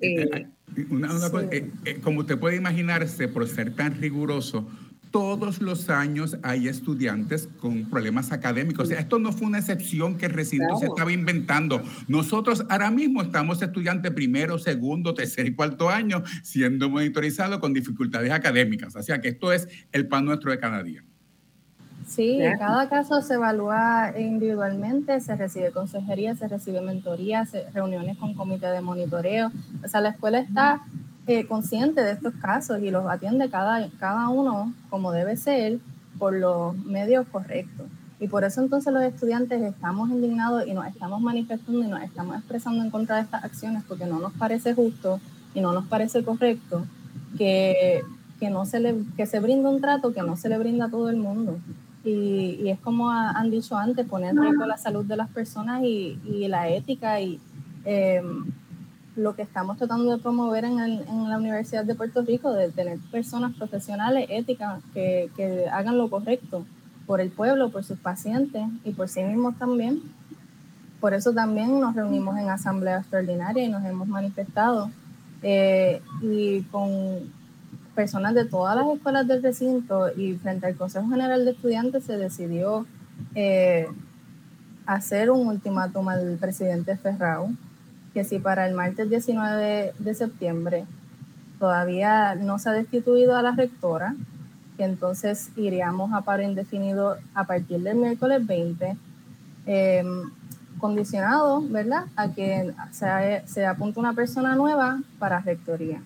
Eh, como usted puede imaginarse, por ser tan riguroso, todos los años hay estudiantes con problemas académicos. O sea, esto no fue una excepción que el recinto se estaba inventando. Nosotros ahora mismo estamos estudiantes primero, segundo, tercer y cuarto año siendo monitorizados con dificultades académicas. O sea, que esto es el pan nuestro de cada día. Sí, cada caso se evalúa individualmente, se recibe consejería, se recibe mentoría, reuniones con comité de monitoreo. O sea, la escuela está eh, consciente de estos casos y los atiende cada, cada uno como debe ser por los medios correctos. Y por eso entonces los estudiantes estamos indignados y nos estamos manifestando y nos estamos expresando en contra de estas acciones porque no nos parece justo y no nos parece correcto que, que, no se, le, que se brinda un trato que no se le brinda a todo el mundo. Y, es como han dicho antes, poner en riesgo la salud de las personas y, la ética y em, lo que estamos tratando de promover en, la Universidad de Puerto Rico, de tener personas profesionales, éticas, que, que hagan lo correcto por el pueblo, por sus pacientes y por sí mismos también. Por eso también nos reunimos en asamblea extraordinaria y nos hemos manifestado. Eh, y con personas de todas las escuelas del recinto y frente al Consejo General de Estudiantes se decidió eh, hacer un ultimátum al presidente Ferrao, que si para el martes 19 de septiembre todavía no se ha destituido a la rectora, que entonces iríamos a paro indefinido a partir del miércoles 20, em, condicionado, ¿verdad?, a que se, se apunte una persona nueva para rectoría.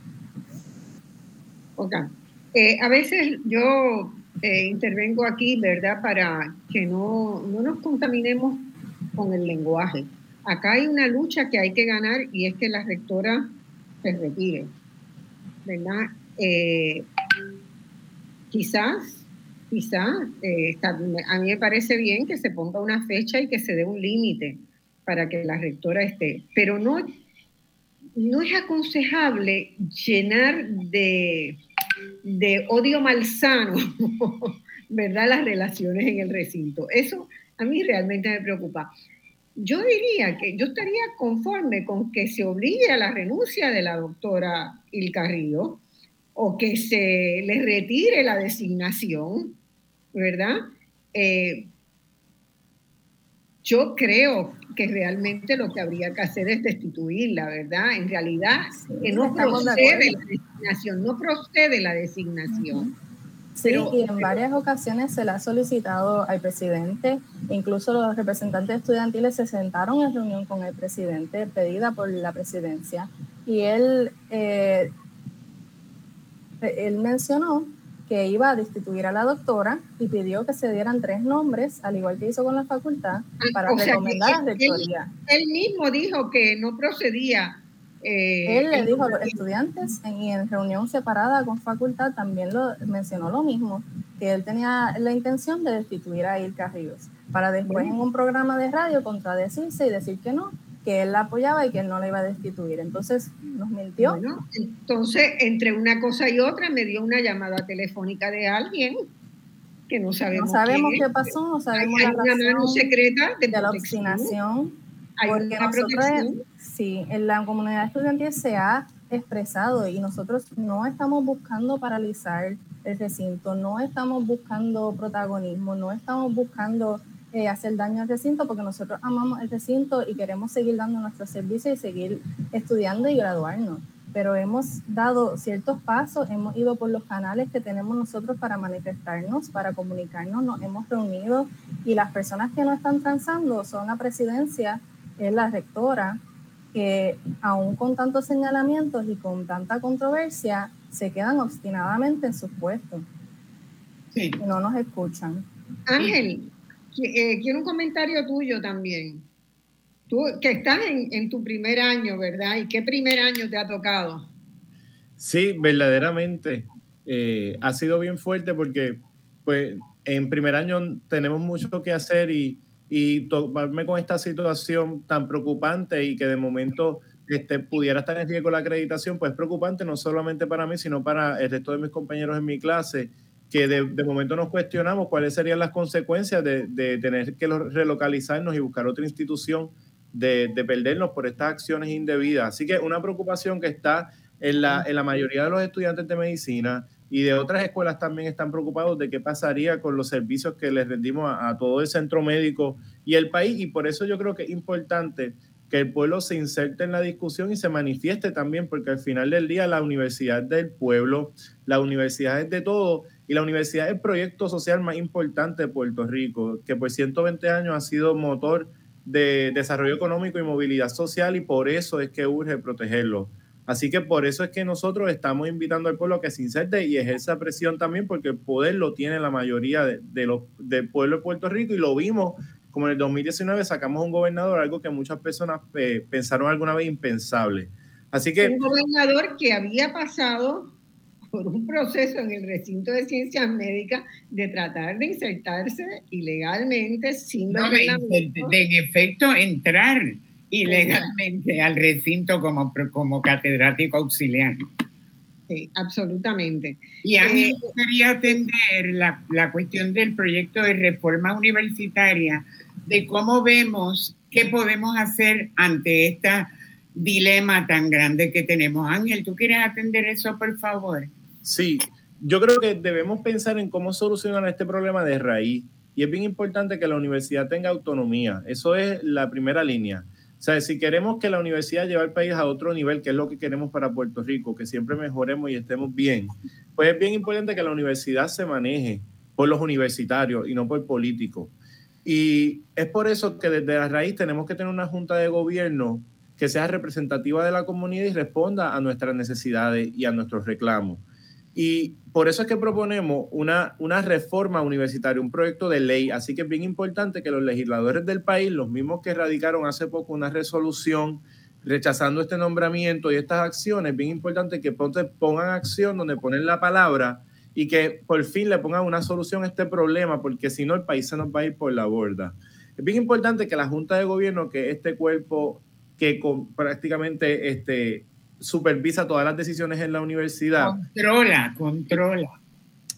Ok. Eh, a veces yo eh, intervengo aquí, ¿verdad?, para que no, no nos contaminemos con el lenguaje. Acá hay una lucha que hay que ganar y es que la rectora se retire, ¿verdad? Eh, quizás, quizás, eh, a mí me parece bien que se ponga una fecha y que se dé un límite para que la rectora esté, pero no, no es aconsejable llenar de, de odio malsano, ¿verdad?, las relaciones en el recinto. Eso a mí realmente me preocupa. Yo diría que yo estaría conforme con que se obligue a la renuncia de la doctora Ilcarrillo, o que se le retire la designación, ¿verdad? Eh, yo creo que realmente lo que habría que hacer es destituirla, ¿verdad? En realidad, que no procede la designación, no procede la designación. Sí, y en varias ocasiones se le ha solicitado al presidente, incluso los representantes estudiantiles se sentaron en reunión con el presidente pedida por la presidencia y él eh, él mencionó que iba a destituir a la doctora y pidió que se dieran tres nombres, al igual que hizo con la facultad, ah, para recomendar a la rectoría. Él, mismo dijo que no procedía. Eh, él le dijo a los estudiantes y en reunión separada con facultad también lo mencionó lo mismo, que él tenía la intención de destituir a Ilka Ríos, para después en un programa de radio contradecirse y decir que no, que él la apoyaba y que él no la iba a destituir. Entonces nos mintió. entonces, entre una cosa y otra, me dio una llamada telefónica de alguien que no sabemos. No sabemos qué, pasó, no sabemos hay, la una mano secreta de, la obstinación. Hay porque nosotros, sí, en la comunidad estudiantil se ha expresado y nosotros no estamos buscando paralizar el recinto, no estamos buscando protagonismo, no estamos buscando eh, hacer daño al recinto porque nosotros amamos el recinto y queremos seguir dando nuestro servicio y seguir estudiando y graduarnos. Pero hemos dado ciertos pasos, hemos ido por los canales que tenemos nosotros para manifestarnos, para comunicarnos, nos hemos reunido y las personas que no están transando son la presidencia, es la rectora, que aún con tantos señalamientos y con tanta controversia, se quedan obstinadamente en sus puestos. Y no nos escuchan. Ángel, eh, quiero un comentario tuyo también. Tú que estás en, tu primer año, ¿verdad? ¿Y qué primer año te ha tocado? Sí, verdaderamente. Eh, ha sido bien fuerte porque pues en primer año tenemos mucho que hacer y, y tomarme con esta situación tan preocupante y que de momento este, pudiera estar en riesgo la acreditación, pues es preocupante no solamente para mí, sino para el resto de mis compañeros en mi clase que de, momento nos cuestionamos cuáles serían las consecuencias de, tener que relocalizarnos y buscar otra institución, de, perdernos por estas acciones indebidas. Así que una preocupación que está en la, en la mayoría de los estudiantes de medicina y de otras escuelas también están preocupados de qué pasaría con los servicios que les rendimos a, todo el centro médico y el país. Y por eso yo creo que es importante que el pueblo se inserte en la discusión y se manifieste también, porque al final del día la universidad del pueblo, la universidad es de todo y la universidad es el proyecto social más importante de Puerto Rico, que por 120 años ha sido motor de desarrollo económico y movilidad social y por eso es que urge protegerlo. Así que por eso es que nosotros estamos invitando al pueblo a que se inserte y ejerza presión también, porque el poder lo tiene la mayoría de, los, del pueblo de Puerto Rico y lo vimos como en el 2019 sacamos un gobernador, algo que muchas personas eh, pensaron alguna vez impensable. Así que... Un gobernador que había pasado por un proceso en el recinto de ciencias médicas de tratar de insertarse ilegalmente sin no, de, en efecto entrar ilegalmente al recinto como, como catedrático auxiliar. Sí, absolutamente. Y a mí me gustaría atender la, la cuestión del proyecto de reforma universitaria, de cómo vemos qué podemos hacer ante este dilema tan grande que tenemos. Ángel, ¿tú quieres atender eso, por favor? Sí, yo creo que debemos pensar en cómo solucionar este problema de raíz. Y es bien importante que la universidad tenga autonomía. Eso es la primera línea. O sea, si queremos que la universidad lleve al país a otro nivel, que es lo que queremos para Puerto Rico, que siempre mejoremos y estemos bien, pues es bien importante que la universidad se maneje por los universitarios y no por políticos. Y es por eso que desde la raíz tenemos que tener una junta de gobierno que sea representativa de la comunidad y responda a nuestras necesidades y a nuestros reclamos. Y por eso es que proponemos una, una reforma universitaria, un proyecto de ley. Así que es bien importante que los legisladores del país, los mismos que radicaron hace poco una resolución rechazando este nombramiento y estas acciones, bien importante que pongan acción donde ponen la palabra y que por fin le pongan una solución a este problema, porque si no el país se nos va a ir por la borda. Es bien importante que la Junta de Gobierno, que este cuerpo que prácticamente este, supervisa todas las decisiones en la universidad. Controla, controla.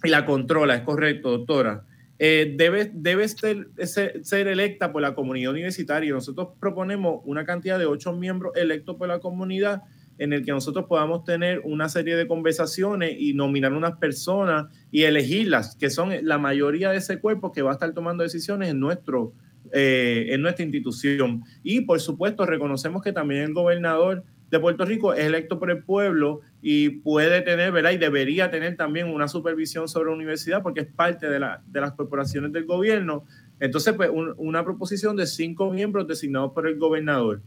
Y la controla, es correcto, doctora. Eh, debe, debe ser, ser, electa por la comunidad universitaria. Nosotros proponemos una cantidad de ocho miembros electos por la comunidad en el que nosotros podamos tener una serie de conversaciones y nominar unas personas y elegirlas, que son la mayoría de ese cuerpo que va a estar tomando decisiones en, nuestro, eh, en nuestra institución. Y por supuesto reconocemos que también el gobernador de Puerto Rico es electo por el pueblo y puede tener, ¿verdad? Y debería tener también una supervisión sobre la universidad porque es parte de, la, de las corporaciones del gobierno. Entonces, pues, una proposición de cinco miembros designados por el gobernador.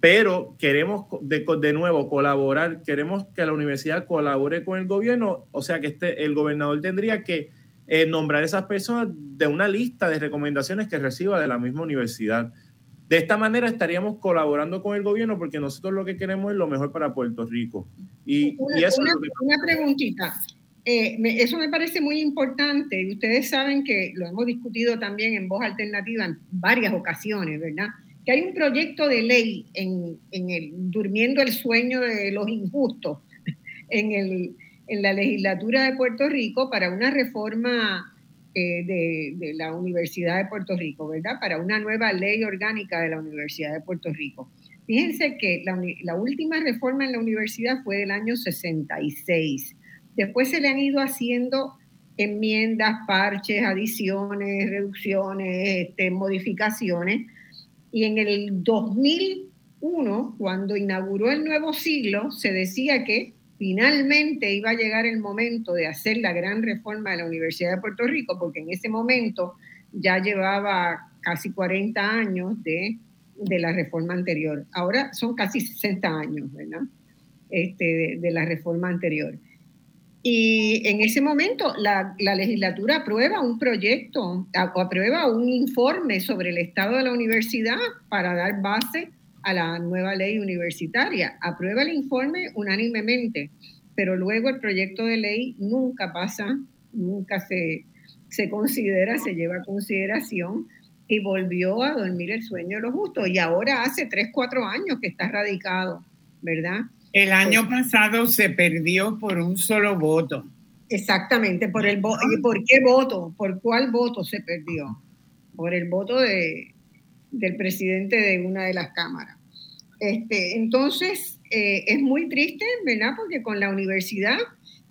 Pero queremos de, de, nuevo colaborar, queremos que la universidad colabore con el gobierno, o sea que este, el gobernador tendría que eh, nombrar esas personas de una lista de recomendaciones que reciba de la misma universidad. De esta manera estaríamos colaborando con el gobierno porque nosotros lo que queremos es lo mejor para Puerto Rico. Y, una, preguntita. Eh, eso me parece muy importante y ustedes saben que lo hemos discutido también en voz alternativa en varias ocasiones, ¿verdad? Que hay un proyecto de ley en, en el Durmiendo el sueño de los injustos en, el, en la legislatura de Puerto Rico para una reforma eh, de, la Universidad de Puerto Rico, ¿verdad? Para una nueva ley orgánica de la Universidad de Puerto Rico. Fíjense que la, última reforma en la universidad fue del año 66. Después se le han ido haciendo enmiendas, parches, adiciones, reducciones, este, modificaciones. Y en el 2001, cuando inauguró el nuevo siglo, se decía que finalmente iba a llegar el momento de hacer la gran reforma de la Universidad de Puerto Rico, porque en ese momento ya llevaba casi 40 años de, la reforma anterior. Ahora son casi 60 años, ¿verdad? Este, de, la reforma anterior. Y en ese momento la, la, legislatura aprueba un proyecto, aprueba un informe sobre el estado de la universidad para dar base a la nueva ley universitaria. Aprueba el informe unánimemente, pero luego el proyecto de ley nunca pasa, nunca se, se considera, se lleva a consideración y volvió a dormir el sueño de los justos. Y ahora hace tres, cuatro años que está radicado, ¿verdad? El año pasado se perdió por un solo voto. Exactamente, por el ¿Y por qué voto? ¿Por cuál voto se perdió? Por el voto de, del presidente de una de las cámaras. Este, entonces, eh, es muy triste, ¿verdad? Porque con la universidad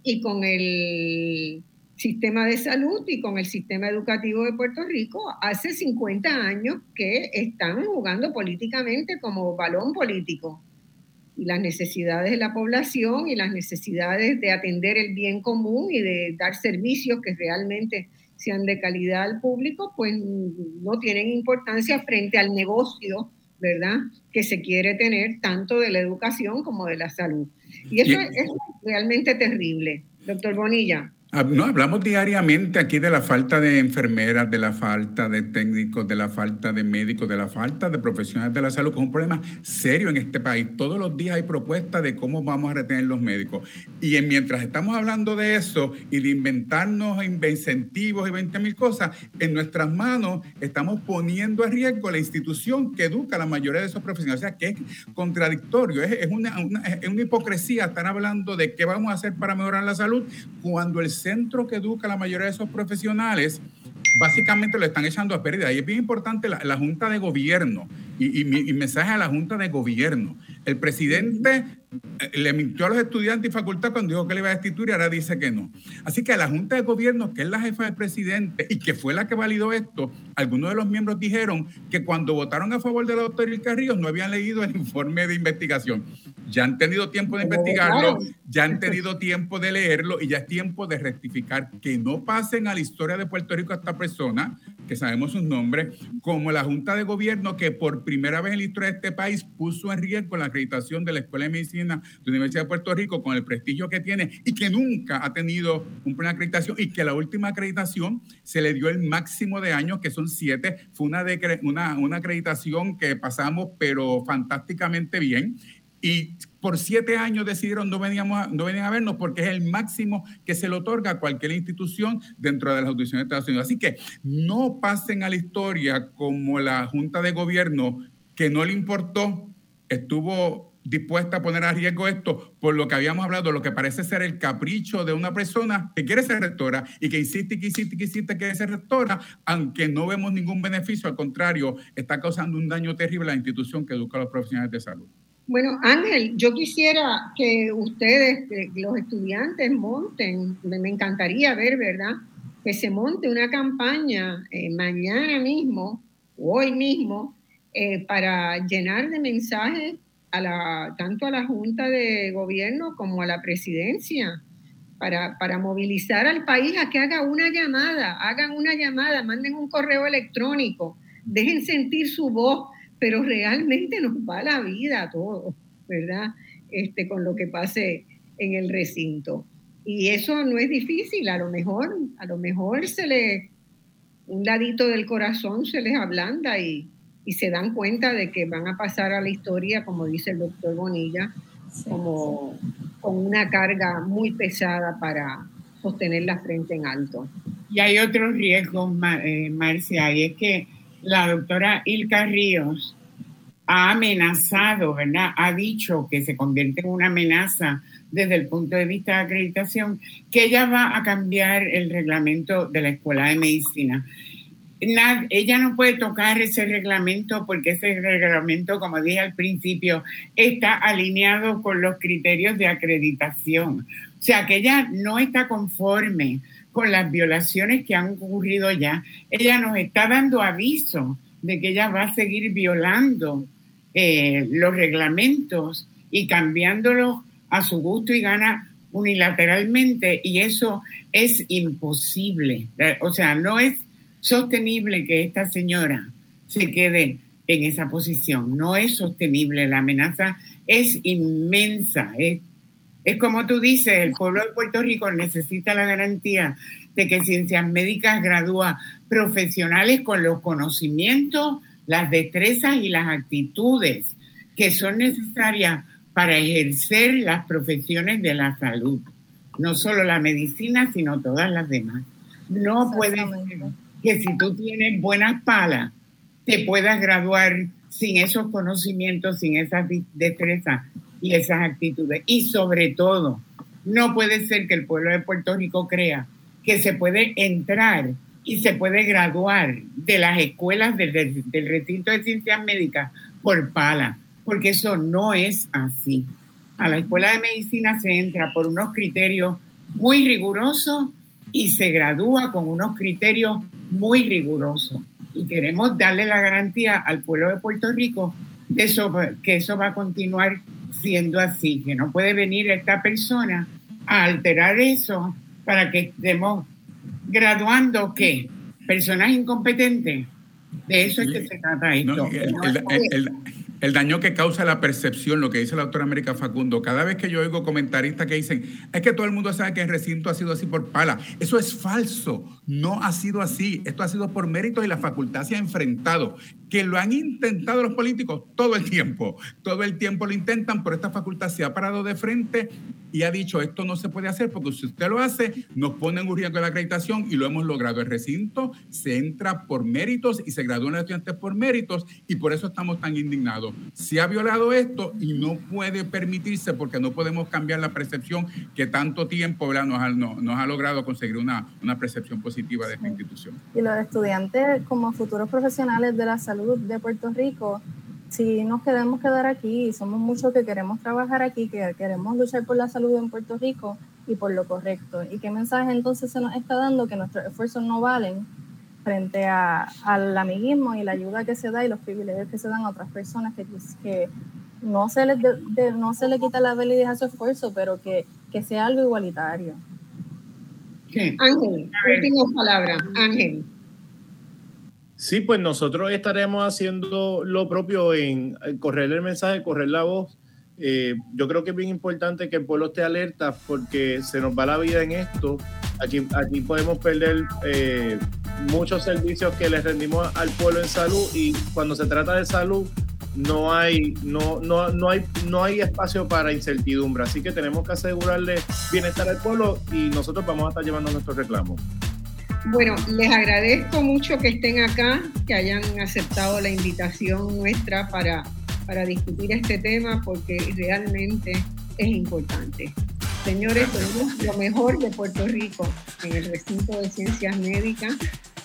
y con el sistema de salud y con el sistema educativo de Puerto Rico, hace 50 años que están jugando políticamente como balón político. Y las necesidades de la población y las necesidades de atender el bien común y de dar servicios que realmente sean de calidad al público, pues no tienen importancia frente al negocio, ¿verdad? Que se quiere tener tanto de la educación como de la salud. Y eso es realmente terrible. Doctor Bonilla. Ah, no, hablamos diariamente aquí de la falta de enfermeras, de la falta de técnicos, de la falta de médicos, de la falta de profesionales de la salud, que es un problema serio en este país. Todos los días hay propuestas de cómo vamos a retener los médicos. Y mientras estamos hablando de eso y de inventarnos incentivos y 20 mil cosas, en nuestras manos estamos poniendo a riesgo la institución que educa a la mayoría de esos profesionales. O sea, que es contradictorio, es, una, es una hipocresía estar hablando de qué vamos a hacer para mejorar la salud cuando el centro que educa a la mayoría de esos profesionales, básicamente lo están echando a pérdida. Y es bien importante la, Junta de Gobierno y, mi, mensaje a la Junta de Gobierno. El presidente le mintió a los estudiantes y facultad cuando dijo que le iba a destituir y ahora dice que no. Así que a la Junta de Gobierno, que es la jefa del presidente y que fue la que validó esto, algunos de los miembros dijeron que cuando votaron a favor de la doctora Ríos no habían leído el informe de investigación. Ya han tenido tiempo de investigarlo, ya han tenido tiempo de leerlo y ya es tiempo de rectificar que no pasen a la historia de Puerto Rico a esta persona, que sabemos sus nombres, como la Junta de Gobierno que por primera vez en la historia de este país puso en riesgo la acreditación de la Escuela de Medicina de la Universidad de Puerto Rico con el prestigio que tiene y que nunca ha tenido una acreditación y que la última acreditación se le dio el máximo de años, que son siete. Fue una, una, una acreditación que pasamos, pero fantásticamente bien. Y por siete años decidieron no, veníamos no venían a vernos porque es el máximo que se le otorga a cualquier institución dentro de las audiciones de Estados Unidos. Así que no pasen a la historia como la Junta de Gobierno que no le importó, estuvo dispuesta a poner a riesgo esto por lo que habíamos hablado, lo que parece ser el capricho de una persona que quiere ser rectora y que insiste que insiste que insiste que quiere ser rectora, aunque no vemos ningún beneficio, al contrario, está causando un daño terrible a la institución que educa a los profesionales de salud. Bueno, Ángel, yo quisiera que ustedes, los estudiantes, monten, me encantaría ver, ¿verdad? Que se monte una campaña eh, mañana mismo, hoy mismo, eh, para llenar de mensajes a la, tanto a la Junta de Gobierno como a la presidencia para, para, movilizar al país a que haga una llamada, hagan una llamada, manden un correo electrónico, dejen sentir su voz, pero realmente nos va la vida a todos, ¿verdad? Este, con lo que pase en el recinto. Y eso no es difícil, a lo mejor, a lo mejor se le, un ladito del corazón se les ablanda y, y se dan cuenta de que van a pasar a la historia, como dice el doctor Bonilla, como con una carga muy pesada para sostener la frente en alto. Y hay otros riesgos, eh, Marcia, y es que la doctora Ilka Ríos ha amenazado, ¿verdad? Ha dicho que se convierte en una amenaza desde el punto de vista de acreditación, que ella va a cambiar el reglamento de la Escuela de Medicina ella no puede tocar ese reglamento porque ese reglamento, como dije al principio, está alineado con los criterios de acreditación. O sea, que ella no está conforme con las violaciones que han ocurrido ya. Ella nos está dando aviso de que ella va a seguir violando eh, los reglamentos y cambiándolos a su gusto y gana unilateralmente y eso es imposible. O sea, no es sostenible que esta señora se quede en esa posición. No es sostenible. La amenaza es inmensa. Es, es como tú dices, el pueblo de Puerto Rico necesita la garantía de que Ciencias Médicas gradúa profesionales con los conocimientos, las destrezas y las actitudes que son necesarias para ejercer las profesiones de la salud. No solo la medicina, sino todas las demás. No puede ser que si tú tienes buenas palas, te puedas graduar sin esos conocimientos, sin esas destrezas y esas actitudes. Y sobre todo, no puede ser que el pueblo de Puerto Rico crea que se puede entrar y se puede graduar de las escuelas del, del recinto de ciencias médicas por pala, porque eso no es así. A la escuela de medicina se entra por unos criterios muy rigurosos y se gradúa con unos criterios muy rigurosos. Y queremos darle la garantía al pueblo de Puerto Rico de eso, que eso va a continuar siendo así, que no puede venir esta persona a alterar eso para que estemos graduando qué? Personas incompetentes. De eso es que se trata esto. el daño que causa la percepción, lo que dice la doctora América Facundo. Cada vez que yo oigo comentaristas que dicen, es que todo el mundo sabe que el recinto ha sido así por pala. Eso es falso. No ha sido así. Esto ha sido por méritos y la facultad se ha enfrentado. Que lo han intentado los políticos todo el tiempo. Todo el tiempo lo intentan, pero esta facultad se ha parado de frente y ha dicho, esto no se puede hacer porque si usted lo hace, nos ponen un riesgo de la acreditación y lo hemos logrado. El recinto se entra por méritos y se gradúan los estudiantes por méritos y por eso estamos tan indignados se ha violado esto y no puede permitirse porque no podemos cambiar la percepción que tanto tiempo Nos, ha, nos ha logrado conseguir una, una percepción positiva de esta institución. Y los estudiantes como futuros profesionales de la salud de Puerto Rico, si nos queremos quedar aquí, somos muchos que queremos trabajar aquí, que queremos luchar por la salud en Puerto Rico y por lo correcto. ¿Y qué mensaje entonces se nos está dando que nuestros esfuerzos no valen? frente a, al amiguismo y la ayuda que se da y los privilegios que se dan a otras personas que, que no, se les no se le quita la validez a su esfuerzo, pero que, que sea algo igualitario. Ángel, última palabra, Ángel. Sí, pues nosotros estaremos haciendo lo propio en correr el mensaje, correr la voz. Eh, yo creo que es bien importante que el pueblo esté alerta porque se nos va la vida en esto. Aquí, aquí podemos perder eh, muchos servicios que les rendimos al pueblo en salud y cuando se trata de salud no hay, no, no, no hay, no hay espacio para incertidumbre. Así que tenemos que asegurarle bienestar al pueblo y nosotros vamos a estar llevando nuestros reclamos. Bueno, les agradezco mucho que estén acá, que hayan aceptado la invitación nuestra para, para discutir este tema, porque realmente es importante. Señores, tenemos lo mejor de Puerto Rico en el recinto de ciencias médicas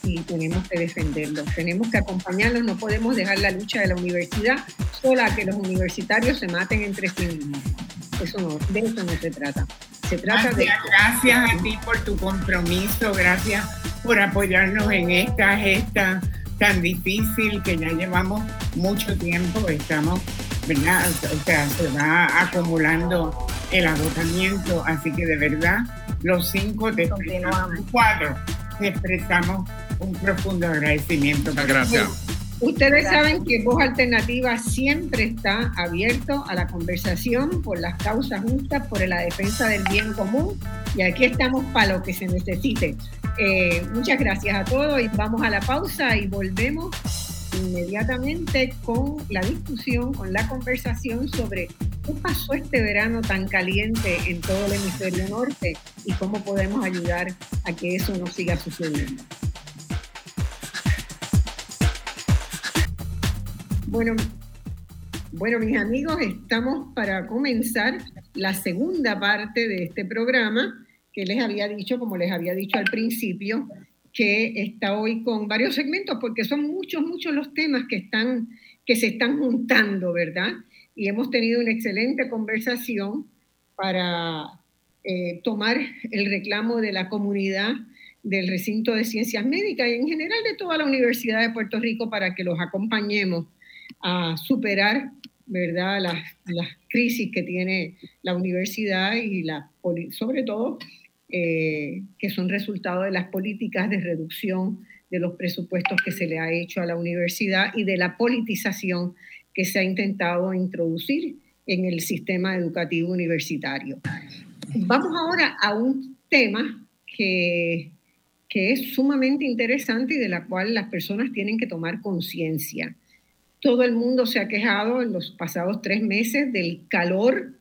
y tenemos que defenderlo. Tenemos que acompañarlos, no podemos dejar la lucha de la universidad sola que los universitarios se maten entre sí mismos. Eso no, de eso no se trata. Se trata gracias, de... Gracias a ti por tu compromiso, gracias por apoyarnos en esta gesta tan difícil que ya llevamos mucho tiempo, estamos, ¿verdad? O sea, se va acumulando el agotamiento, así que de verdad los cinco te cuatro te expresamos un profundo agradecimiento. Muchas gracias. Ustedes saben que Voz Alternativa siempre está abierto a la conversación por las causas justas, por la defensa del bien común y aquí estamos para lo que se necesite. Eh, muchas gracias a todos y vamos a la pausa y volvemos inmediatamente con la discusión, con la conversación sobre qué pasó este verano tan caliente en todo el hemisferio norte y cómo podemos ayudar a que eso no siga sucediendo. Bueno, bueno, mis amigos, estamos para comenzar la segunda parte de este programa que les había dicho, como les había dicho al principio, que está hoy con varios segmentos, porque son muchos, muchos los temas que, están, que se están juntando, ¿verdad? Y hemos tenido una excelente conversación para eh, tomar el reclamo de la comunidad del recinto de ciencias médicas y en general de toda la Universidad de Puerto Rico para que los acompañemos a superar ¿verdad? Las, crisis que tiene la universidad y la, sobre todo eh, que son resultado de las políticas de reducción de los presupuestos que se le ha hecho a la universidad y de la politización que se ha intentado introducir en el sistema educativo universitario. Vamos ahora a un tema que, que es sumamente interesante y de la cual las personas tienen que tomar conciencia todo el mundo se ha quejado en los pasados tres meses del calor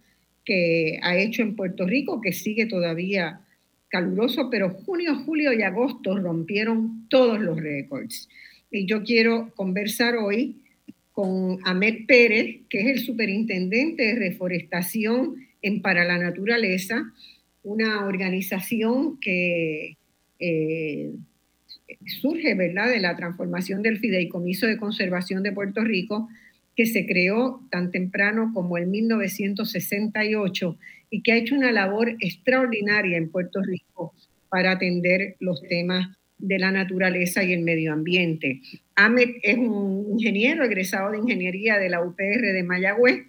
que ha hecho en Puerto Rico, que sigue todavía caluroso, pero junio, julio y agosto rompieron todos los récords. Y yo quiero conversar hoy con Ahmed Pérez, que es el superintendente de reforestación en Para la Naturaleza, una organización que eh, surge, ¿verdad?, de la transformación del Fideicomiso de Conservación de Puerto Rico, que se creó tan temprano como en 1968 y que ha hecho una labor extraordinaria en Puerto Rico para atender los temas de la naturaleza y el medio ambiente. Ahmed es un ingeniero egresado de ingeniería de la UPR de Mayagüez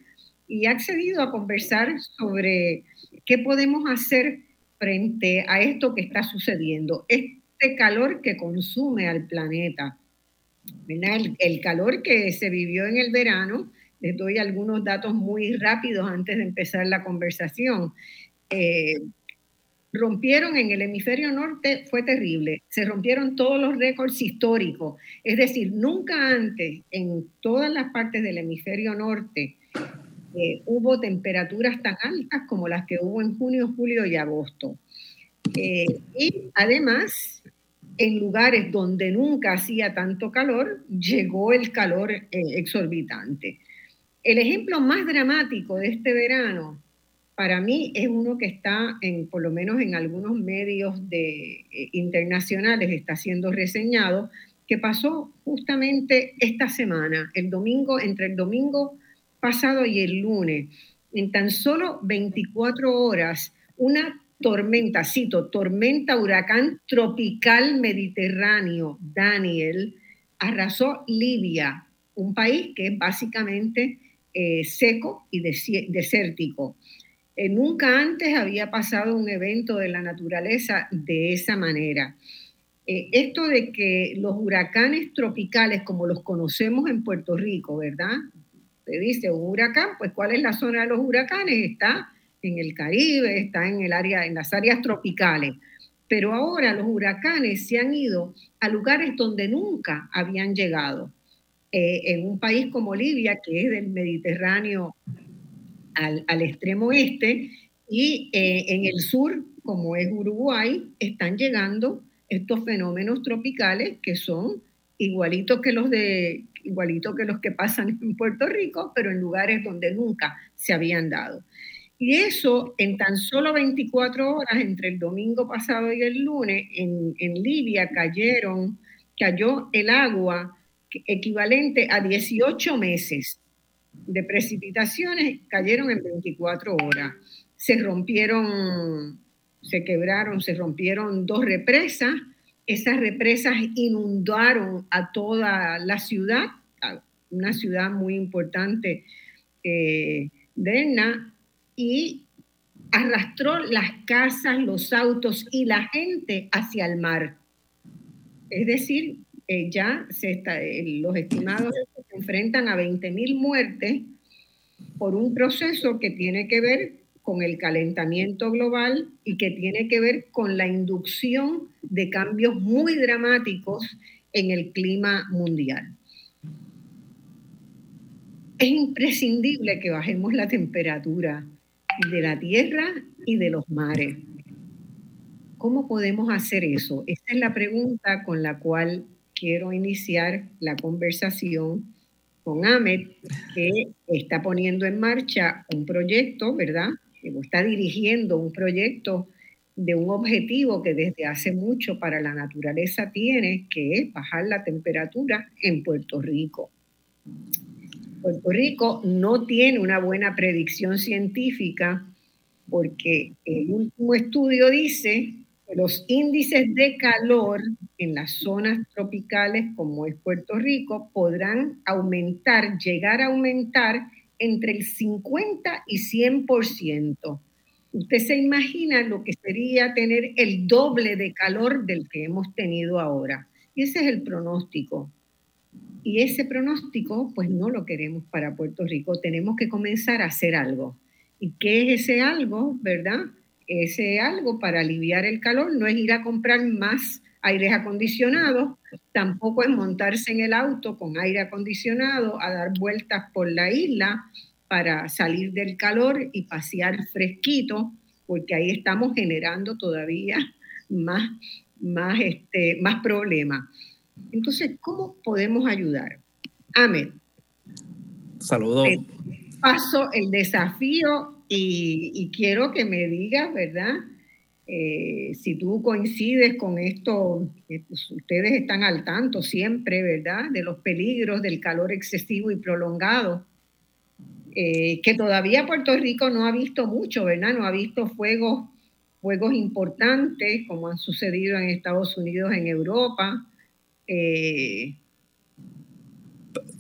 y ha accedido a conversar sobre qué podemos hacer frente a esto que está sucediendo este calor que consume al planeta. El, calor que se vivió en el verano Les doy algunos datos muy rápidos antes de empezar la conversación. Eh, rompieron en el hemisferio norte, fue terrible, se rompieron todos los récords históricos, es decir, nunca antes en todas las partes del hemisferio norte eh, hubo temperaturas tan altas como las que hubo en junio, julio y agosto. Eh, y además, en lugares donde nunca hacía tanto calor, llegó el calor eh, exorbitante. El ejemplo más dramático de este verano para mí es uno que está, en, por lo menos en algunos medios de, eh, internacionales, está siendo reseñado, que pasó justamente esta semana, el domingo, entre el domingo pasado y el lunes. En tan solo 24 horas, una tormenta, cito, tormenta huracán tropical mediterráneo, Daniel, arrasó Libia, un país que es básicamente eh, seco y desértico. Eh, nunca antes había pasado un evento de la naturaleza de esa manera. Eh, esto de que los huracanes tropicales, como los conocemos en Puerto Rico, ¿verdad? Se dice un huracán, pues ¿cuál es la zona de los huracanes? Está en el Caribe, está en el área, en las áreas tropicales. Pero ahora los huracanes se han ido a lugares donde nunca habían llegado. Eh, en un país como Libia, que es del Mediterráneo al, extremo este y eh, en el sur, como es Uruguay, están llegando estos fenómenos tropicales que son igualitos que los de igualito que los que pasan en Puerto Rico, pero en lugares donde nunca se habían dado. Y eso en tan solo 24 horas, entre el domingo pasado y el lunes, en, en Libia cayeron, cayó el agua equivalente a 18 meses de precipitaciones cayeron en 24 horas. Se rompieron, se quebraron, se rompieron dos represas. Esas represas inundaron a toda la ciudad, una ciudad muy importante eh, de y arrastró las casas, los autos y la gente hacia el mar. Es decir, eh, ya eh, los estimados se enfrentan a 20.000 muertes por un proceso que tiene que ver con el calentamiento global y que tiene que ver con la inducción de cambios muy dramáticos en el clima mundial. Es imprescindible que bajemos la temperatura de la tierra y de los mares. ¿Cómo podemos hacer eso? Esa es la pregunta con la cual quiero iniciar la conversación con Ahmed, que está poniendo en marcha un proyecto, ¿verdad? Está dirigiendo un proyecto de un objetivo que desde hace mucho para la naturaleza tiene, que es bajar la temperatura en Puerto Rico. Puerto Rico no tiene una buena predicción científica porque el último estudio dice los índices de calor en las zonas tropicales como es Puerto Rico podrán aumentar, llegar a aumentar entre el 50 y 100%. Usted se imagina lo que sería tener el doble de calor del que hemos tenido ahora. Y ese es el pronóstico. Y ese pronóstico, pues no lo queremos para Puerto Rico. Tenemos que comenzar a hacer algo. ¿Y qué es ese algo, verdad? ese algo para aliviar el calor no es ir a comprar más aires acondicionados, tampoco es montarse en el auto con aire acondicionado a dar vueltas por la isla para salir del calor y pasear fresquito, porque ahí estamos generando todavía más, más, este, más problemas. Entonces, ¿cómo podemos ayudar? Amén. Saludos. Paso el desafío y, quiero que me digas, ¿verdad? Eh, si tú coincides con esto, pues, ustedes están al tanto siempre, ¿verdad? De los peligros del calor excesivo y prolongado, eh, que todavía Puerto Rico no ha visto mucho, ¿verdad? No ha visto fuegos, fuegos importantes como han sucedido en Estados Unidos, en Europa. Eh,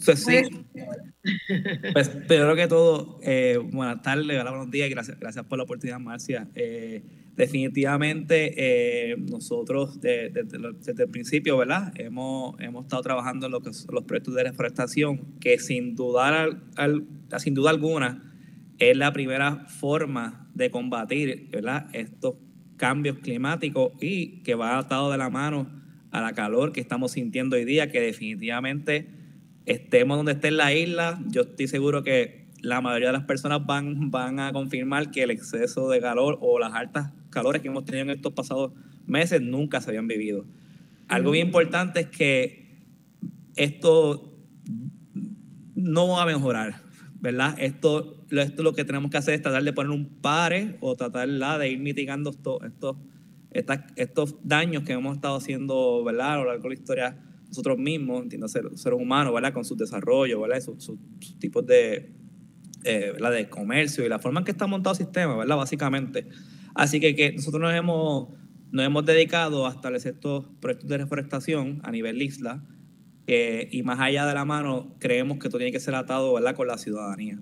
pues, sí. Pues primero que todo, eh, buenas tardes, buenos días, gracias, gracias por la oportunidad, Marcia. Eh, definitivamente nosotros desde, el principio, ¿verdad? Hemos, hemos estado trabajando en lo que los proyectos de reforestación, que sin dudar, sin duda alguna es la primera forma de combatir, ¿verdad? Estos cambios climáticos y que va atado de la mano a la calor que estamos sintiendo hoy día, que definitivamente estemos donde esté en la isla, yo estoy seguro que la mayoría de las personas van, van a confirmar que el exceso de calor o las altas calores que hemos tenido en estos pasados meses nunca se habían vivido. Algo bien importante es que esto no va a mejorar, ¿verdad? Esto, esto lo que tenemos que hacer es tratar de poner un pare o tratar de ir mitigando estos, estos, estos daños que hemos estado haciendo, ¿verdad? A lo largo de la historia nosotros mismos, entiendo, ser, seres humanos, ¿verdad? Con su desarrollo, ¿verdad? Sus, tipos de, eh, ¿verdad? de comercio y la forma en que está montado el sistema, ¿verdad? Básicamente. Así que, que nosotros nos hemos, nos hemos dedicado a establecer estos proyectos de reforestación a nivel isla eh, y más allá de la mano creemos que esto tiene que ser atado, ¿verdad? Con la ciudadanía.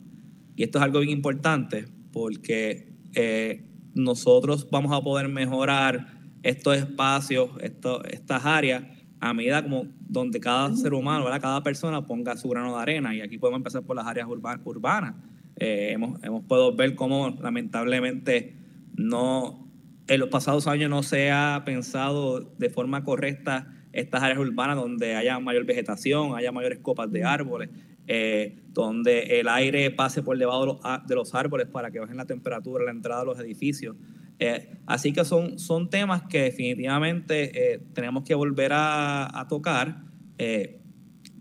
Y esto es algo bien importante porque eh, nosotros vamos a poder mejorar estos espacios, estas áreas a medida como donde cada ser humano, cada persona ponga su grano de arena. Y aquí podemos empezar por las áreas urbanas. Eh, hemos, hemos podido ver cómo lamentablemente no, en los pasados años no se ha pensado de forma correcta estas áreas urbanas donde haya mayor vegetación, haya mayores copas de árboles, eh, donde el aire pase por debajo de los, árboles para que bajen la temperatura, la entrada de los edificios. Eh, así que son, son temas que definitivamente eh, tenemos que volver a, tocar eh,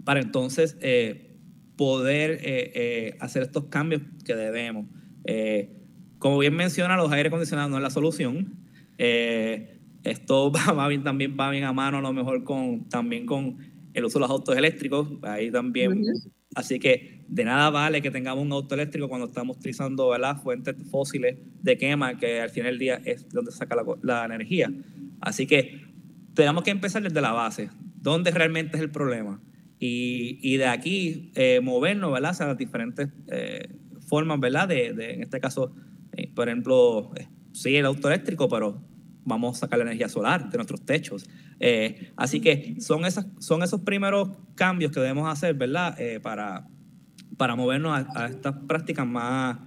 para entonces poder hacer estos cambios que debemos. como bien menciona, los aire acondicionados no es la solución. esto va, bien, también va bien a mano a lo mejor con, también con el uso de los autos eléctricos. Ahí también Así que de nada vale que tengamos un auto eléctrico cuando estamos utilizando fuentes fósiles de quema, que al final del día es donde saca la, energía. Así que tenemos que empezar desde la base, dónde realmente es el problema. Y, de aquí eh, movernos ¿verdad? hacia las diferentes eh, formas, ¿verdad? De, en este caso, eh, por ejemplo, sí, el auto eléctrico, pero vamos a sacar la energía solar de nuestros techos. Eh, así que son, esas, son esos primeros cambios que debemos hacer, ¿verdad? Eh, para, para movernos a, estas prácticas más,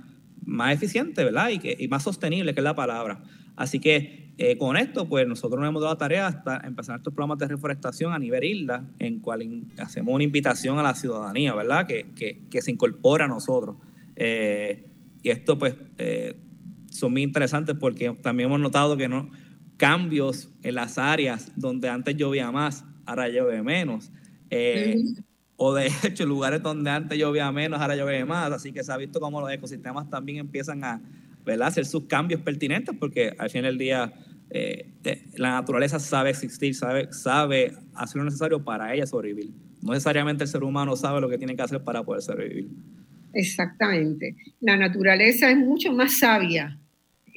más eficientes, ¿verdad? Y, que, y más sostenibles, que es la palabra. Así que eh, con esto, pues nosotros nos hemos dado la tarea hasta empezar estos programas de reforestación a nivel isla, en cual hacemos una invitación a la ciudadanía, ¿verdad? Que, que, que se incorpora a nosotros. y esto, pues, son muy interesantes porque también hemos notado que no, cambios en las áreas donde antes llovía más, ahora llueve menos. Eh, o de hecho, lugares donde antes llovía menos, ahora llueve más. Así que se ha visto cómo los ecosistemas también empiezan a hacer sus cambios pertinentes, porque al fin del día eh, la naturaleza sabe existir, sabe, sabe hacer lo necesario para ella sobrevivir. No necesariamente el ser humano sabe lo que tiene que hacer para poder sobrevivir. Exactamente. La naturaleza es mucho más sabia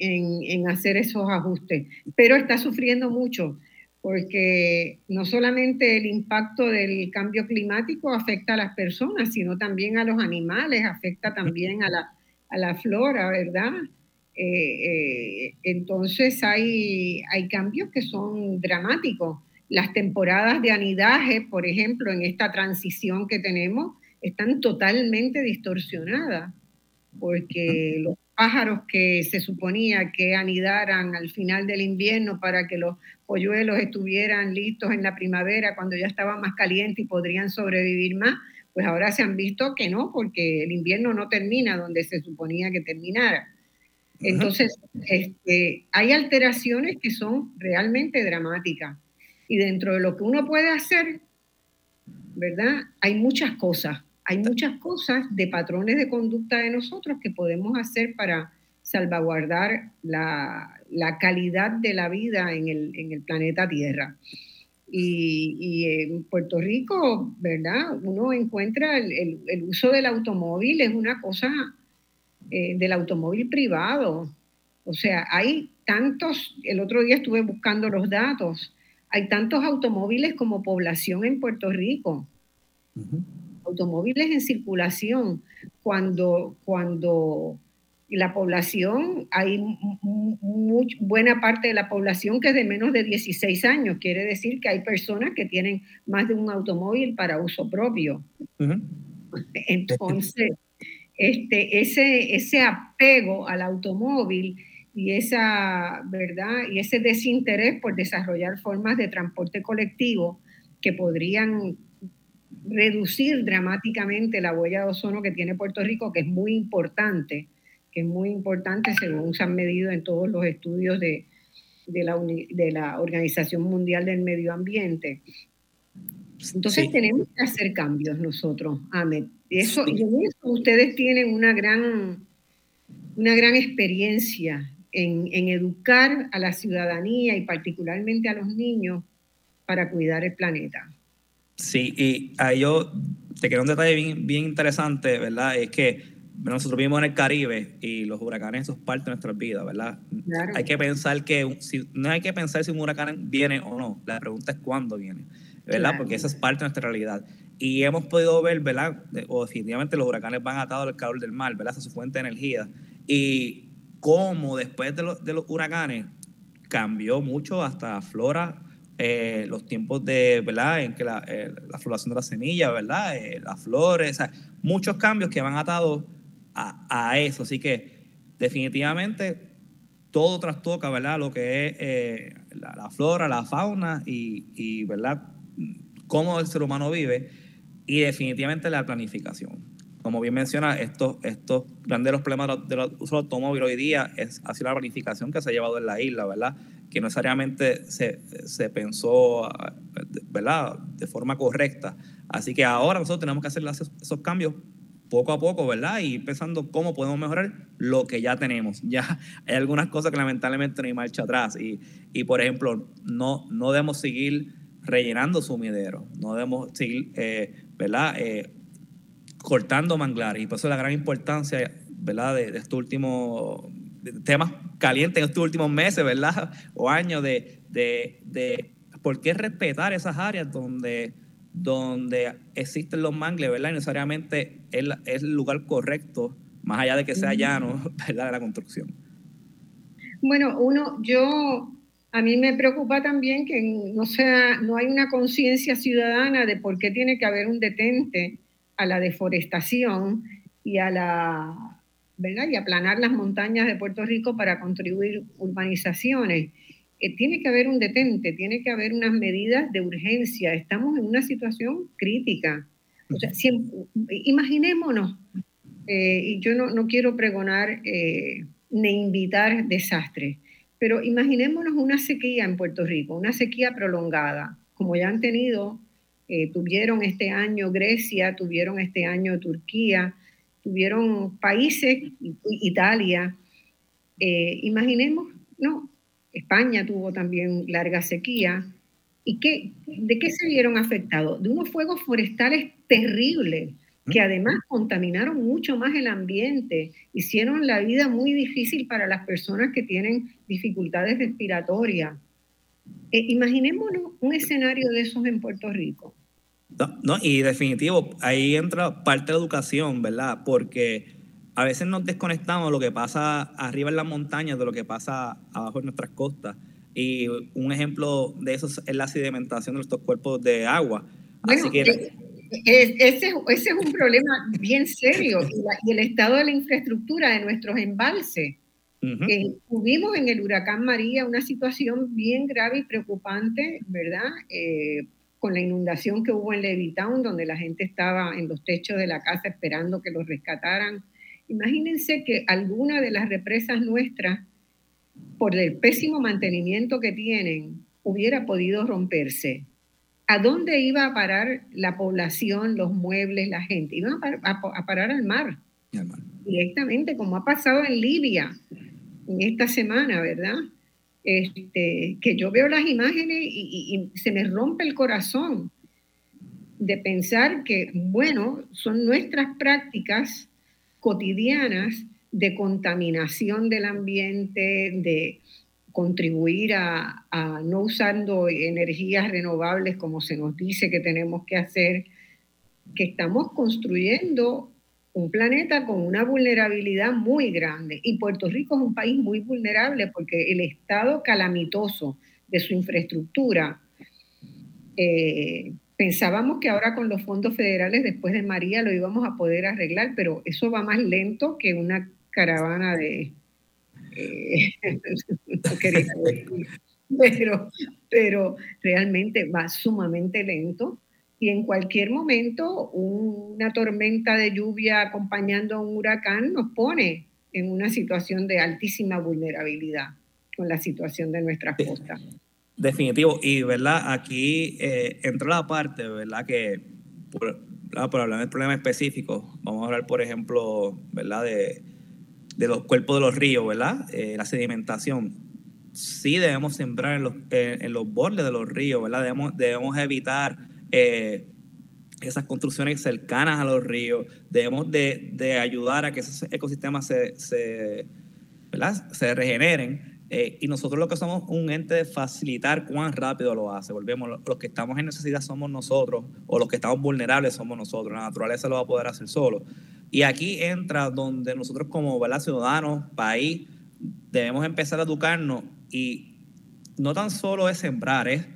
en, hacer esos ajustes, pero está sufriendo mucho porque no solamente el impacto del cambio climático afecta a las personas, sino también a los animales, afecta también a la, a la flora, ¿verdad? Eh, eh, entonces hay, hay cambios que son dramáticos. Las temporadas de anidaje, por ejemplo, en esta transición que tenemos, están totalmente distorsionadas, porque los pájaros que se suponía que anidaran al final del invierno para que los polluelos estuvieran listos en la primavera cuando ya estaba más caliente y podrían sobrevivir más, pues ahora se han visto que no, porque el invierno no termina donde se suponía que terminara. Entonces, este, hay alteraciones que son realmente dramáticas. Y dentro de lo que uno puede hacer, ¿verdad? Hay muchas cosas hay muchas cosas de patrones de conducta de nosotros que podemos hacer para salvaguardar la, calidad de la vida en el, planeta Tierra. Y, en Puerto Rico, ¿verdad? Uno encuentra el, uso del automóvil, es una cosa eh, del automóvil privado. O sea, hay tantos, el otro día estuve buscando los datos, hay tantos automóviles como población en Puerto Rico automóviles en circulación, cuando, cuando la población, hay muy, buena parte de la población que es de menos de 16 años. Quiere decir que hay personas que tienen más de un automóvil para uso propio. Entonces, este, ese, ese apego al automóvil y, esa, ¿verdad? y ese desinterés por desarrollar formas de transporte colectivo que podrían reducir dramáticamente la huella de ozono que tiene Puerto Rico, que es muy importante que es muy importante según se han medido en todos los estudios de, de, la, de la, Organización Mundial del Medio Ambiente. Entonces tenemos que hacer cambios nosotros, Ahmed. Eso, y en eso ustedes tienen una gran, una gran experiencia en, en, educar a la ciudadanía y particularmente a los niños para cuidar el planeta. Sí, y ahí yo te quiero un detalle bien, bien interesante, ¿verdad? Es que nosotros vivimos en el Caribe y los huracanes son parte de nuestras vidas, ¿verdad? Hay que pensar que, si, no hay que pensar si un huracán viene o no, la pregunta es cuándo viene, ¿verdad? Porque esa es parte de nuestra realidad. Y hemos podido ver, ¿verdad? O definitivamente los huracanes van atados al calor del mar, ¿verdad? Esa es su fuente de energía. Y cómo después de, los, de los huracanes cambió mucho hasta flora, eh, los tiempos de, ¿verdad? En que la, eh, la floración de las semillas, ¿verdad? Eh, las flores, o sea, muchos cambios que van atados a, eso. Así que definitivamente todo trastoca, ¿verdad? Lo que es eh, la, flora, la fauna y, ¿verdad? Cómo el ser humano vive y definitivamente la planificación. Como bien menciona, estos, estos grandes problemas de los automóviles hoy día es, sido la planificación que se ha llevado en la isla, ¿verdad? Que no necesariamente se, se pensó, ¿verdad? De forma correcta. Así que ahora nosotros tenemos que hacer esos cambios poco a poco, ¿verdad? Y pensando cómo podemos mejorar lo que ya tenemos. Ya hay algunas cosas que lamentablemente no hay marcha atrás. Y, y por ejemplo, no, no debemos seguir rellenando sumideros, no debemos seguir, eh, ¿verdad? Eh, cortando manglares. Y por eso la gran importancia, ¿verdad? De, estos últimos temas calientes en estos últimos meses, ¿verdad? O años de, de, de por qué respetar esas áreas donde donde existen los mangles, ¿verdad? Y necesariamente es, el lugar correcto, más allá de que sea llano, ¿verdad? De la construcción. Bueno, uno, yo, a mí me preocupa también que no sea, no hay una conciencia ciudadana de por qué tiene que haber un detente a la deforestación y a la, ¿verdad? Y aplanar las montañas de Puerto Rico para contribuir urbanizaciones. Eh, tiene que haber un detente, tiene que haber unas medidas de urgencia. Estamos en una situación crítica. O sea, imaginémonos, eh, y yo no, quiero pregonar eh, ni invitar desastres, pero imaginémonos una sequía en Puerto Rico, una sequía prolongada, como ya han tenido, tuvieron este año Grecia, tuvieron este año Turquía, tuvieron países, Italia. imaginemos, no, España tuvo también larga sequía. ¿Y qué, de qué se vieron afectados? De unos fuegos forestales terribles que además contaminaron mucho más el ambiente, hicieron la vida muy difícil para las personas que tienen dificultades respiratorias. Eh, imaginémonos un escenario de esos en Puerto Rico. No, no, y definitivo, ahí entra parte de la educación, ¿verdad? Porque a veces nos desconectamos de lo que pasa arriba en las montañas de lo que pasa abajo en nuestras costas. Y un ejemplo de eso es la sedimentación de estos cuerpos de agua. Así que, eh, eh, ese, ese, es un problema bien serio y, el estado de la infraestructura de nuestros embalses. tuvimos en el huracán María una situación bien grave y preocupante, ¿verdad? Eh, con la inundación que hubo en Levittown, donde la gente estaba en los techos de la casa esperando que los rescataran Imagínense que alguna de las represas nuestras, por el pésimo mantenimiento que tienen, hubiera podido romperse. ¿A dónde iba a parar la población, los muebles, la gente? Iban a, parar al mar, directamente, como ha pasado en Libia en esta semana, ¿verdad? Este, que yo veo las imágenes y, se me rompe el corazón de pensar que, bueno, son nuestras prácticas cotidianas de contaminación del ambiente, de contribuir a, no usando energías renovables como se nos dice que tenemos que hacer, que estamos construyendo un planeta con una vulnerabilidad muy grande. Y Puerto Rico es un país muy vulnerable porque el estado calamitoso de su infraestructura, eh, pensábamos que ahora con los fondos federales después de María lo íbamos a poder arreglar, pero eso va más lento que una caravana de... Eh, pero, pero realmente va sumamente lento y en cualquier momento una tormenta de lluvia acompañando a un huracán nos pone en una situación de altísima vulnerabilidad con la situación de nuestras costas. Definitivo, y verdad, aquí eh, entra la parte, verdad, que por, hablar del problema específico, vamos a hablar, por ejemplo, verdad, de, de los cuerpos de los ríos, verdad, eh, la sedimentación. Sí debemos sembrar en los, en los bordes de los ríos, verdad, debemos, debemos evitar eh, esas construcciones cercanas a los ríos, debemos de, ayudar a que esos ecosistemas se, se, se regeneren. Eh, y nosotros lo que somos un ente de facilitar cuán rápido lo hace. Volvemos, los que estamos en necesidad somos nosotros, o los que estamos vulnerables somos nosotros. La naturaleza lo va a poder hacer solo. Y aquí entra donde nosotros como ciudadanos, país, debemos empezar a educarnos y no tan solo es sembrar, es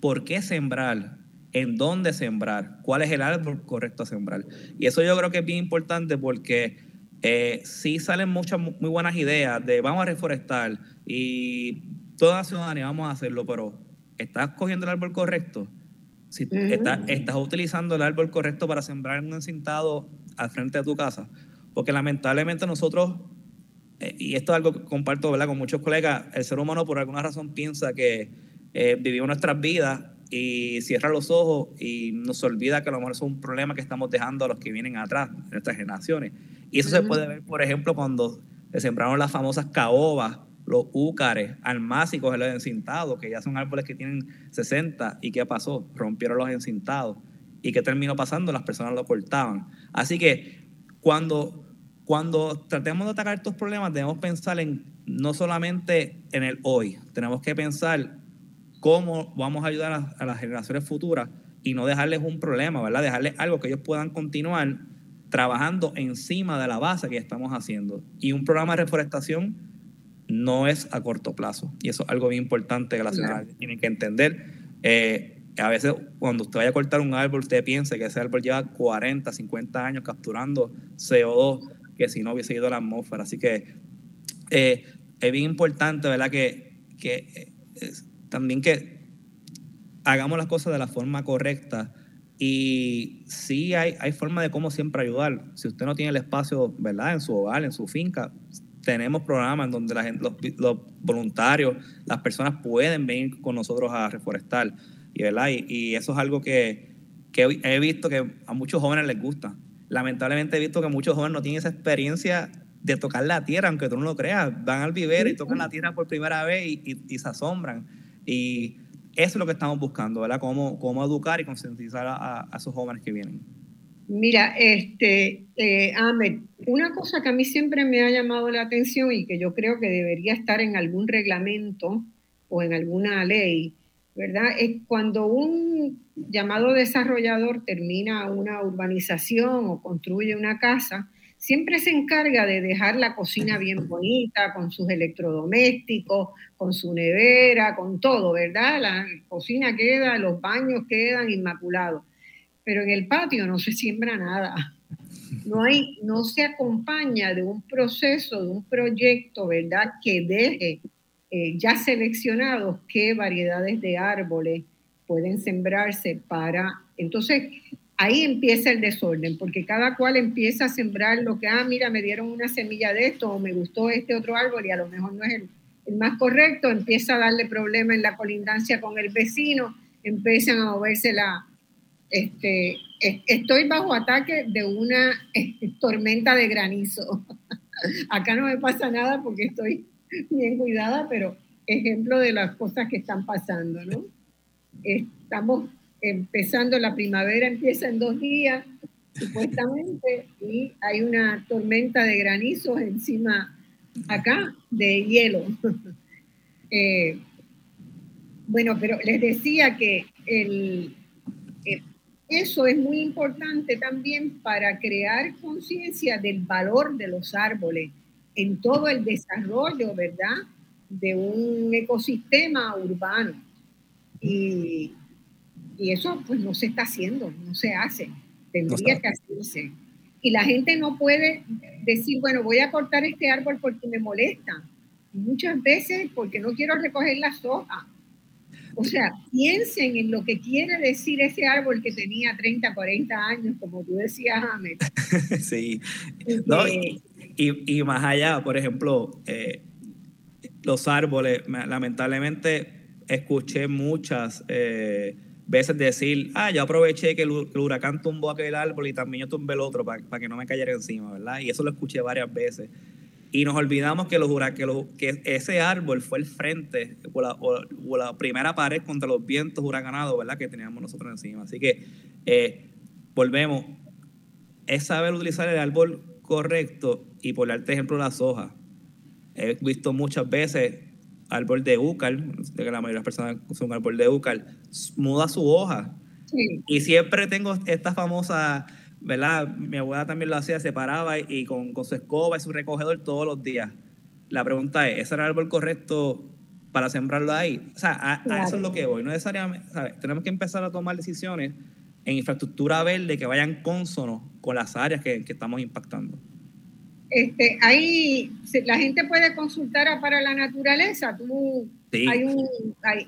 por qué sembrar, en dónde sembrar, cuál es el árbol correcto a sembrar. Y eso yo creo que es bien importante porque eh, sí salen muchas muy buenas ideas de vamos a reforestar y toda la ciudadanía vamos a hacerlo, pero ¿estás cogiendo el árbol correcto? Si estás, estás utilizando el árbol correcto para sembrar un encintado al frente de tu casa. Porque lamentablemente nosotros, eh, y esto es algo que comparto ¿verdad? con muchos colegas, el ser humano por alguna razón piensa que eh, vivimos nuestras vidas y cierra los ojos y nos olvida que a lo mejor es un problema que estamos dejando a los que vienen atrás, nuestras generaciones. Y eso se puede ver, por ejemplo, cuando se sembraron las famosas caobas, los úcares, almácicos, los encintados, que ya son árboles que tienen 60. ¿Y qué pasó? Rompieron los encintados. ¿Y qué terminó pasando? Las personas lo cortaban. Así que cuando, cuando tratemos de atacar estos problemas, debemos pensar en no solamente en el hoy, tenemos que pensar cómo vamos a ayudar a, las generaciones futuras y no dejarles un problema, ¿verdad? Dejarles algo que ellos puedan continuar trabajando encima de la base que estamos haciendo. Y un programa de reforestación no es a corto plazo. Y eso es algo bien importante que la ciudadanía tiene que entender. Eh, a veces cuando usted vaya a cortar un árbol, usted piense que ese árbol lleva 40, 50 años capturando CO2, que si no hubiese ido a la atmósfera. Así que eh, es bien importante, ¿verdad? Que, que eh, también que hagamos las cosas de la forma correcta y sí hay, hay forma de cómo siempre ayudar. Si usted no tiene el espacio, ¿verdad? En su hogar, en su finca, tenemos programas donde la gente, los, voluntarios, las personas pueden venir con nosotros a reforestar. Y, ¿verdad? Y, eso es algo que, que, he visto que a muchos jóvenes les gusta. Lamentablemente he visto que muchos jóvenes no tienen esa experiencia de tocar la tierra, aunque tú no lo creas. Van al vivero y tocan la tierra por primera vez y, y se asombran. Y eso es lo que estamos buscando, ¿verdad? Cómo, cómo educar y concientizar a, esos jóvenes que vienen. Mira, este, eh, una cosa que a mí siempre me ha llamado la atención y que yo creo que debería estar en algún reglamento o en alguna ley, ¿verdad? Es cuando un llamado desarrollador termina una urbanización o construye una casa, siempre se encarga de dejar la cocina bien bonita, con sus electrodomésticos, con su nevera, con todo, ¿verdad? La cocina queda, los baños quedan inmaculados. Pero en el patio no se siembra nada. No, hay, no se acompaña de un proceso, de un proyecto, ¿verdad? Que deje eh, ya seleccionados qué variedades de árboles pueden sembrarse para... Entonces, ahí empieza el desorden, porque cada cual empieza a sembrar lo que, ah, mira, me dieron una semilla de esto, o me gustó este otro árbol y a lo mejor no es el, más correcto, empieza a darle problema en la colindancia con el vecino, empiezan a moverse la... Este, estoy bajo ataque de una tormenta de granizo. Acá no me pasa nada porque estoy bien cuidada, pero ejemplo de las cosas que están pasando, ¿no? Estamos empezando la primavera, empieza en dos días, supuestamente, y hay una tormenta de granizos encima acá de hielo. Eh, bueno, pero les decía que el, eso es muy importante también para crear conciencia del valor de los árboles en todo el desarrollo, ¿verdad? De un ecosistema urbano. Y, eso pues no se está haciendo, no se hace, tendría que hacerse. Y la gente no puede decir, bueno, voy a cortar este árbol porque me molesta. muchas veces porque no quiero recoger las hojas o sea, piensen en lo que quiere decir ese árbol que tenía 30, 40 años, como tú decías, Ahmed. sí. y, más allá, por ejemplo, eh, los árboles, lamentablemente escuché muchas eh, veces decir, ah, yo aproveché que el, huracán tumbó aquel árbol y también yo tumbé el otro para, para que no me cayera encima, ¿verdad? Y eso lo escuché varias veces y nos olvidamos que, los, que, que ese árbol fue el frente o la, primera pared contra los vientos huracanados ¿verdad? que teníamos nosotros encima. Así que eh, volvemos, es saber utilizar el árbol correcto y por darte ejemplo las hojas. He visto muchas veces árbol de úcal, de que la mayoría de las personas usan árbol de úcal, muda su hoja. Y siempre tengo esta famosa ¿verdad? Mi abuela también lo hacía, se paraba y con, con su escoba y su recogedor todos los días. La pregunta es, ¿ese era el árbol correcto para sembrarlo ahí? O sea, a, eso es lo que voy. No necesariamente, ¿sabes? Tenemos que empezar a tomar decisiones en infraestructura verde que vayan consonos con las áreas que, que estamos impactando. Este, ahí la gente puede consultar a para la naturaleza. Tú sí. hay un, hay,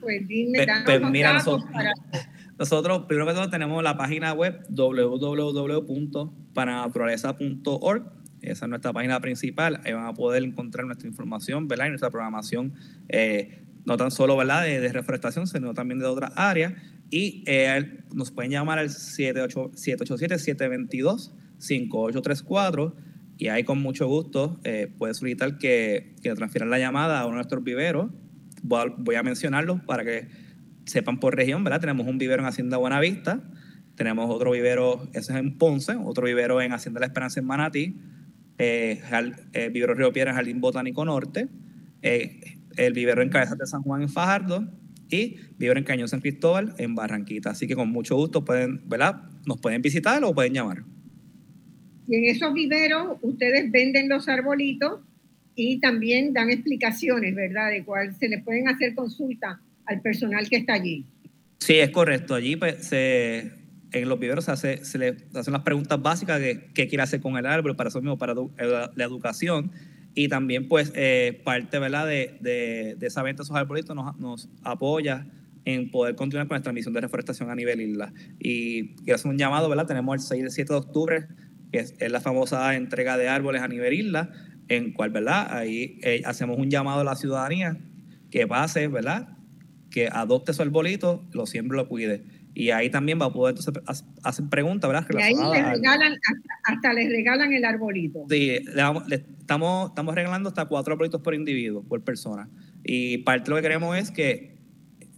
pues dime, pues, mira, nosotros, para nosotros, primero que todo, tenemos la página web www.pananaturaleza.org. Esa es nuestra página principal. Ahí van a poder encontrar nuestra información, ¿verdad? Y nuestra programación, eh, no tan solo, ¿verdad? De, reforestación, sino también de otras áreas. Y eh, nos pueden llamar al 787-722-5834. Y ahí con mucho gusto eh, puede solicitar que, que transfieran la llamada a uno de nuestros viveros. voy a mencionarlos para que sepan por región, ¿verdad? Tenemos un vivero en Hacienda Buenavista, tenemos otro vivero, eso es en Ponce, otro vivero en Hacienda La Esperanza en Manatí, eh, el vivero Río Piedra en Jardín Botánico Norte, eh, el vivero en Cabezas de San Juan en Fajardo y vivero en Cañón San Cristóbal en Barranquita. Así que con mucho gusto pueden, ¿verdad? Nos pueden visitar o pueden llamar. Y en esos viveros ustedes venden los arbolitos y también dan explicaciones, ¿verdad? De cuál se les pueden hacer consultas al personal que está allí. Sí, es correcto. Allí pues, en los viveros se, hace, le hacen las preguntas básicas de qué quiere hacer con el árbol, para eso mismo, para la educación. Y también, pues, eh, parte ¿verdad? De, de, esa venta de esos arbolitos nos, nos, apoya en poder continuar con nuestra misión de reforestación a nivel isla. Y quiero hacer un llamado, ¿verdad? Tenemos el 6 y 7 de octubre, que es, la famosa entrega de árboles a nivel isla, en cual, ¿verdad? Ahí eh, hacemos un llamado a la ciudadanía que pase, ¿verdad? que adopte su arbolito, lo siempre lo cuide. Y ahí también va a poder entonces hacer preguntas, ¿verdad? Y ahí les regalan, hasta, les regalan el arbolito. Sí, le, estamos, estamos regalando hasta cuatro arbolitos por individuo, por persona. Y parte de lo que queremos es que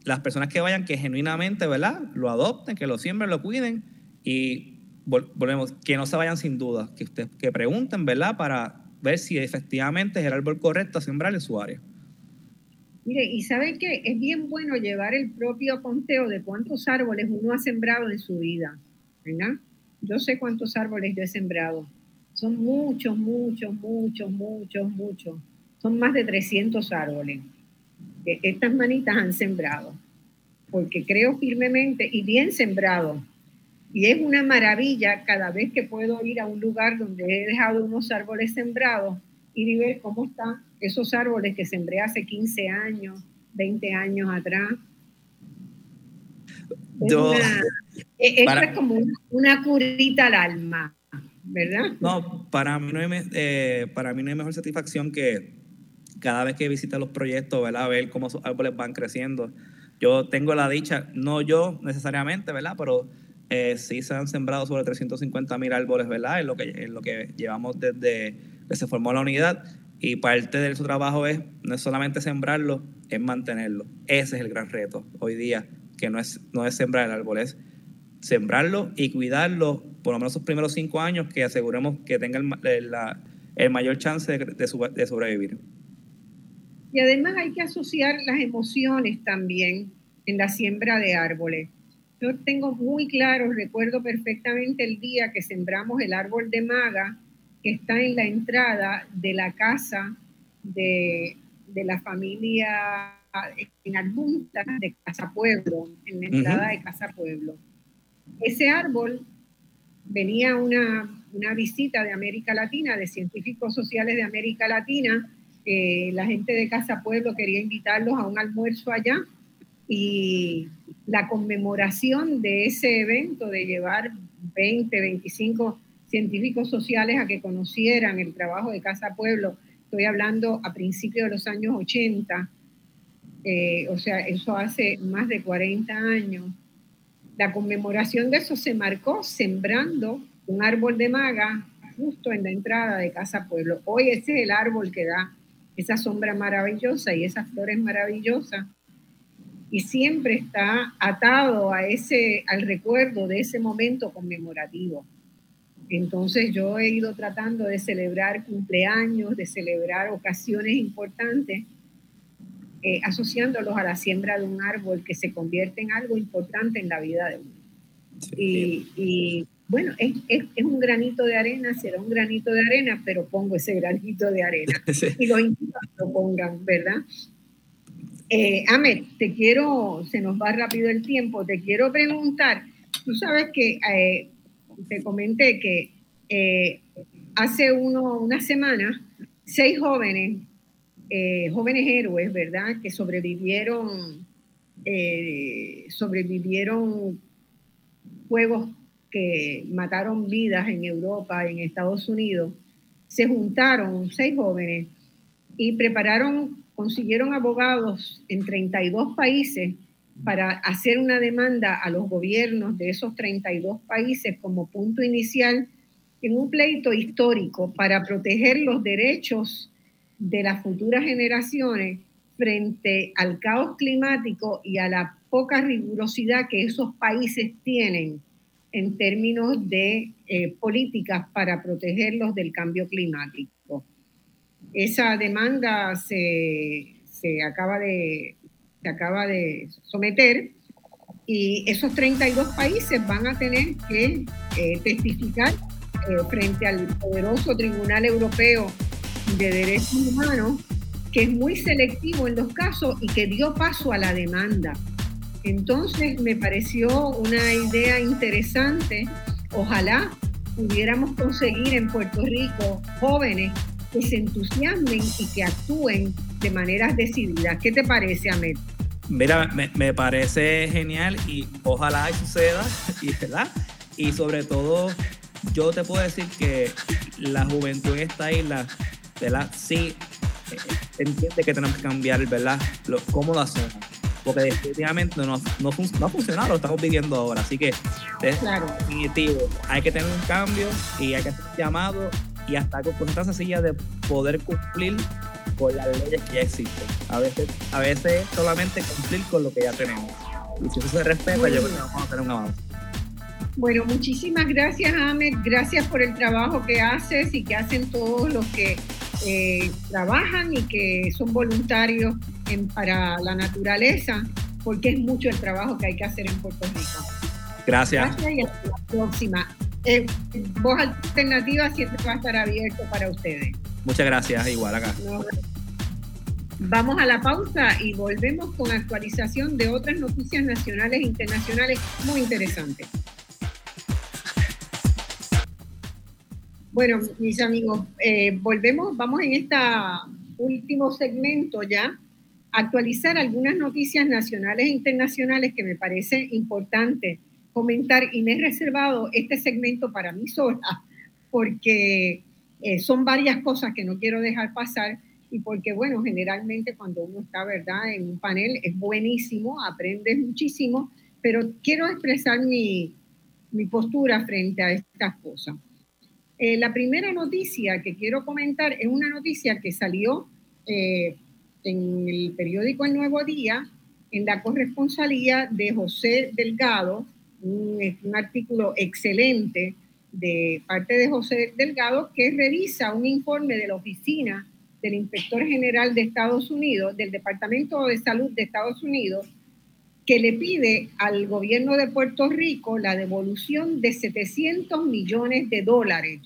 las personas que vayan, que genuinamente, ¿verdad? Lo adopten, que lo siembren, lo cuiden y volvemos, que no se vayan sin dudas, que, usted, que pregunten, ¿verdad? Para ver si efectivamente es el árbol correcto a sembrar en su área. Mire, y sabe que es bien bueno llevar el propio conteo de cuántos árboles uno ha sembrado en su vida, ¿verdad? Yo sé cuántos árboles yo he sembrado. Son muchos, muchos, muchos, muchos, muchos. Son más de 300 árboles que estas manitas han sembrado. Porque creo firmemente y bien sembrado. Y es una maravilla cada vez que puedo ir a un lugar donde he dejado unos árboles sembrados y ver cómo están esos árboles que sembré hace 15 años, 20 años atrás. E, es como una, curita al alma, ¿verdad? No, para mí no hay, eh, para mí no hay mejor satisfacción que cada vez que visita los proyectos, ¿verdad? Ver cómo esos árboles van creciendo. Yo tengo la dicha, no yo necesariamente, ¿verdad? Pero eh, sí se han sembrado sobre 350 mil árboles, ¿verdad? Es lo que, es lo que llevamos desde que se formó la unidad y parte de su trabajo es no es solamente sembrarlo, es mantenerlo. Ese es el gran reto hoy día, que no es, no es sembrar el árbol, es sembrarlo y cuidarlo por lo menos los primeros cinco años que aseguremos que tenga el, el mayor chance de, de, sobrevivir. Y además hay que asociar las emociones también en la siembra de árboles. Yo tengo muy claro, recuerdo perfectamente el día que sembramos el árbol de maga que está en la entrada de la casa de, de la familia en Adjunta de Casa Pueblo, en la entrada de Casa Pueblo. Ese árbol venía una, una, visita de América Latina, de científicos sociales de América Latina. Eh, la gente de Casa Pueblo quería invitarlos a un almuerzo allá y la conmemoración de ese evento, de llevar 20, 25 científicos sociales a que conocieran el trabajo de Casa Pueblo, estoy hablando a principios de los años 80, eh, o sea, eso hace más de 40 años. La conmemoración de eso se marcó sembrando un árbol de maga justo en la entrada de Casa Pueblo. Hoy ese es el árbol que da esa sombra maravillosa y esas flores maravillosas. Y siempre está atado a ese, al recuerdo de ese momento conmemorativo. Entonces yo he ido tratando de celebrar cumpleaños, de celebrar ocasiones importantes eh, asociándolos a la siembra de un árbol que se convierte en algo importante en la vida de uno. y, bueno, es, un granito de arena, será un granito de arena, pero pongo ese granito de arena y los invito a que lo pongan, ¿verdad? Eh, te quiero, se nos va rápido el tiempo, te quiero preguntar, tú sabes que eh, te comenté que eh, hace uno, una semana, seis jóvenes eh, jóvenes héroes, ¿verdad? Que sobrevivieron, sobrevivieron juegos que mataron vidas en Europa, en Estados Unidos. Se juntaron seis jóvenes y prepararon, consiguieron abogados en 32 países para hacer una demanda a los gobiernos de esos 32 países como punto inicial en un pleito histórico para proteger los derechos de las futuras generaciones frente al caos climático y a la poca rigurosidad que esos países tienen en términos de eh, políticas para protegerlos del cambio climático. Esa demanda se, acaba, de, se acaba de someter y esos 32 países van a tener que eh, testificar eh, frente al poderoso Tribunal Europeo de Derechos Humanos, que es muy selectivo en los casos y que dio paso a la demanda. Entonces me pareció una idea interesante. Ojalá pudiéramos conseguir en Puerto Rico jóvenes que se entusiasmen y que actúen de maneras decididas. ¿Qué te parece, Ahmed? Mira, me, parece genial y ojalá suceda, y, ¿verdad? Y sobre todo, yo te puedo decir que la juventud en esta isla ¿verdad? Sí, eh, entiende que tenemos que cambiar, ¿verdad? Lo, cómo lo hacemos. Porque definitivamente no, no, ha funcionado, lo estamos viviendo ahora. Así que es definitivo. Hay que tener un cambio y hay que hacer un llamado y hasta con cosas sencillas de poder cumplir con las leyes que ya existen. A veces, a veces solamente cumplir con lo que ya tenemos. Y si eso se respeta, yo creo que vamos a tener un avance. Bueno, muchísimas gracias, Ahmed. Gracias por el trabajo que haces y que hacen todos los que eh, trabajan y que son voluntarios para la naturaleza, porque es mucho el trabajo que hay que hacer en Puerto Rico. Gracias. Gracias y hasta la próxima. Eh, voz Alternativa siempre va a estar abierto para ustedes. Muchas gracias, igual acá. Vamos a la pausa y volvemos con actualización de otras noticias nacionales e internacionales muy interesantes. Bueno, mis amigos, eh, volvemos, vamos en este último segmento ya a actualizar algunas noticias nacionales e internacionales que me parece importante comentar y me he reservado este segmento para mí sola porque eh, son varias cosas que no quiero dejar pasar y porque, bueno, generalmente cuando uno está, ¿verdad?, en un panel es buenísimo, aprendes muchísimo, pero quiero expresar mi, mi postura frente a estas cosas. Eh, la primera noticia que quiero comentar es una noticia que salió eh, en el periódico El Nuevo Día, en la corresponsalía de José Delgado, un, artículo excelente de parte de José Delgado que revisa un informe de la oficina del Inspector General de Estados Unidos, del Departamento de Salud de Estados Unidos, que le pide al gobierno de Puerto Rico la devolución de 700 millones de dólares,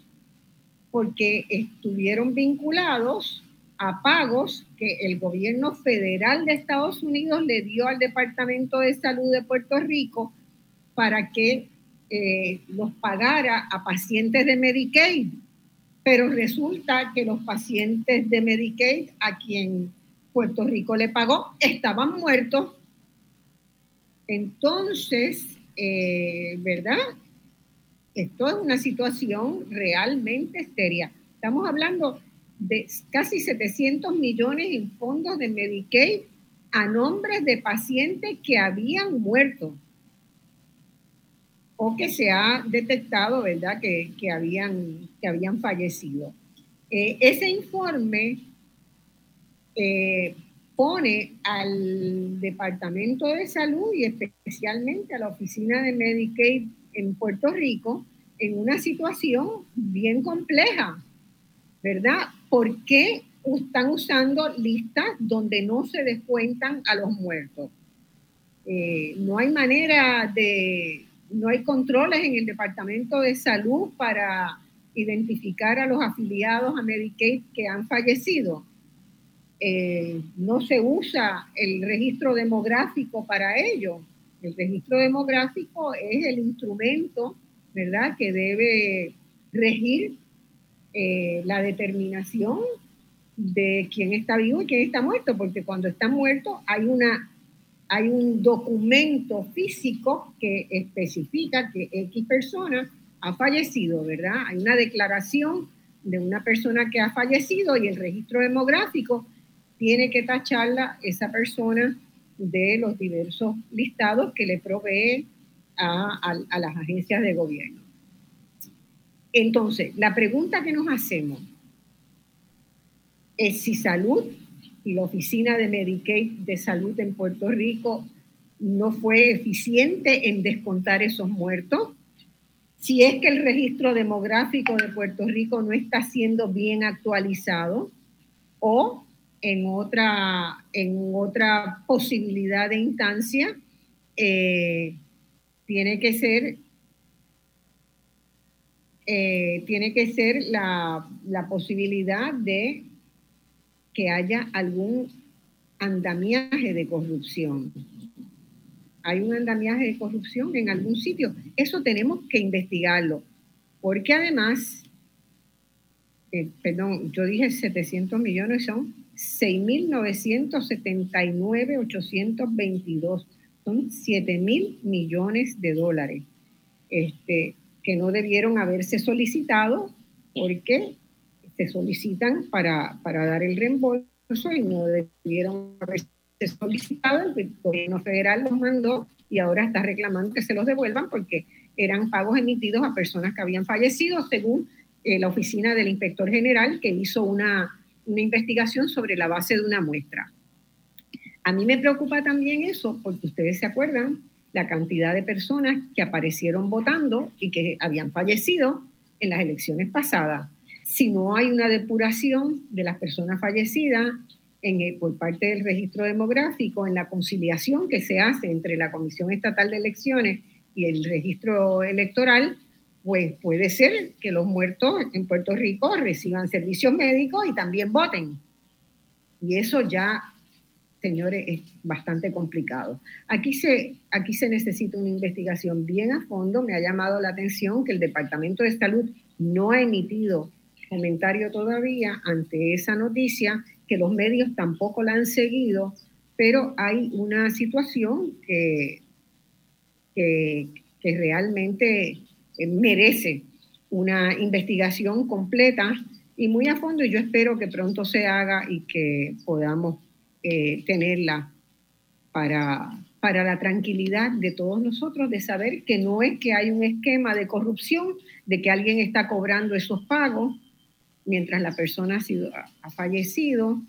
porque estuvieron vinculados a pagos que el gobierno federal de Estados Unidos le dio al Departamento de Salud de Puerto Rico para que eh, los pagara a pacientes de Medicaid. Pero resulta que los pacientes de Medicaid a quien Puerto Rico le pagó estaban muertos entonces, eh, ¿verdad? Esto es una situación realmente seria. Estamos hablando de casi 700 millones en fondos de Medicaid a nombres de pacientes que habían muerto o que se ha detectado, ¿verdad?, que, habían, que habían fallecido. Eh, ese informe eh, pone al Departamento de Salud y especialmente a la Oficina de Medicaid en Puerto Rico en una situación bien compleja, ¿verdad? ¿Por qué están usando listas donde no se descuentan a los muertos? Eh, no hay manera de, no hay controles en el Departamento de Salud para identificar a los afiliados a Medicaid que han fallecido eh, no se usa el registro demográfico para ello. El registro demográfico es el instrumento, ¿verdad?, que debe regir eh, la determinación de quién está vivo y quién está muerto, porque cuando está muerto hay, una, hay un documento físico que especifica que X persona ha fallecido, ¿verdad? Hay una declaración de una persona que ha fallecido y el registro demográfico tiene que tacharla esa persona de los diversos listados que le provee a, las agencias de gobierno. Entonces, la pregunta que nos hacemos es si salud y la oficina de Medicaid de salud en Puerto Rico no fue eficiente en descontar esos muertos, si es que el registro demográfico de Puerto Rico no está siendo bien actualizado o en otra, en otra posibilidad de instancia, eh, tiene que ser, eh, tiene que ser la, la posibilidad de que haya algún andamiaje de corrupción. Hay un andamiaje de corrupción en algún sitio. Eso tenemos que investigarlo, porque además, eh, perdón, yo dije 700 millones son 6.979.822. Son 7 mil millones de dólares este, que no debieron haberse solicitado porque se solicitan para, para dar el reembolso y no debieron haberse solicitado. El gobierno federal los mandó y ahora está reclamando que se los devuelvan porque eran pagos emitidos a personas que habían fallecido, según eh, la oficina del inspector general que hizo una una investigación sobre la base de una muestra. A mí me preocupa también eso, porque ustedes se acuerdan la cantidad de personas que aparecieron votando y que habían fallecido en las elecciones pasadas. Si no hay una depuración de las personas fallecidas en por parte del registro demográfico, en la conciliación que se hace entre la Comisión Estatal de Elecciones y el registro electoral, pues puede ser que los muertos en Puerto Rico reciban servicios médicos y también voten. Y eso ya, señores, es bastante complicado. Aquí se, aquí se necesita una investigación bien a fondo. Me ha llamado la atención que el Departamento de Salud no ha emitido comentario todavía ante esa noticia, que los medios tampoco la han seguido, pero hay una situación que, que, realmente eh, merece una investigación completa y muy a fondo y yo espero que pronto se haga y que podamos eh, tenerla para, para la tranquilidad de todos nosotros de saber que no es que hay un esquema de corrupción, de que alguien está cobrando esos pagos mientras la persona ha, sido, ha fallecido,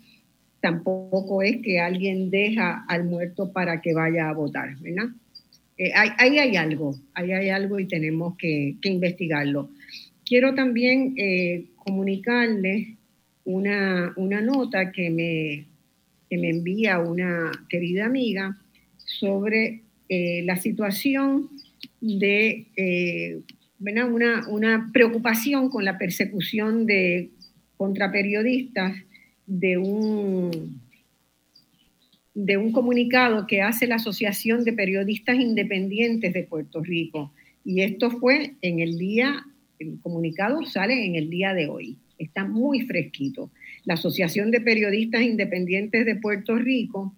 tampoco es que alguien deja al muerto para que vaya a votar, ¿verdad? Eh, ahí hay algo, ahí hay algo y tenemos que, investigarlo. Quiero también eh, comunicarles una, nota que me, me envía una querida amiga sobre eh, la situación de Una, una, preocupación con la persecución de contra periodistas de un, de un comunicado que hace la Asociación de Periodistas Independientes de Puerto Rico. Y esto fue en el día, el comunicado sale en el día de hoy, está muy fresquito. La Asociación de Periodistas Independientes de Puerto Rico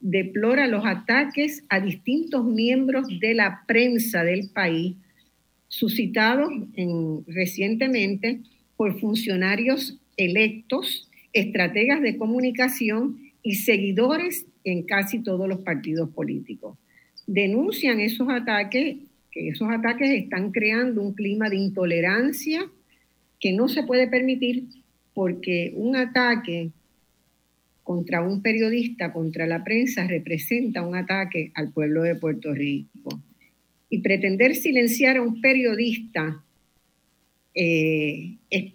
deplora los ataques a distintos miembros de la prensa del país suscitados recientemente por funcionarios electos, estrategas de comunicación y seguidores en casi todos los partidos políticos. Denuncian esos ataques, que esos ataques están creando un clima de intolerancia que no se puede permitir porque un ataque contra un periodista, contra la prensa, representa un ataque al pueblo de Puerto Rico. Y pretender silenciar a un periodista eh, es,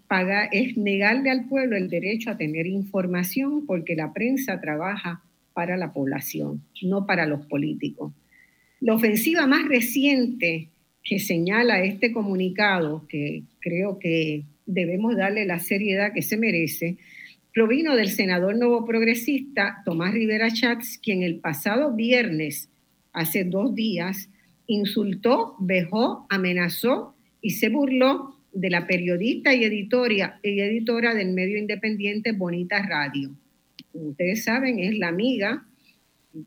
es negarle al pueblo el derecho a tener información porque la prensa trabaja para la población, no para los políticos. La ofensiva más reciente que señala este comunicado, que creo que debemos darle la seriedad que se merece, provino del senador nuevo progresista Tomás Rivera Chats, quien el pasado viernes, hace dos días, insultó, vejó, amenazó y se burló de la periodista y, editoria, y editora del medio independiente Bonita Radio. Como ustedes saben, es la amiga,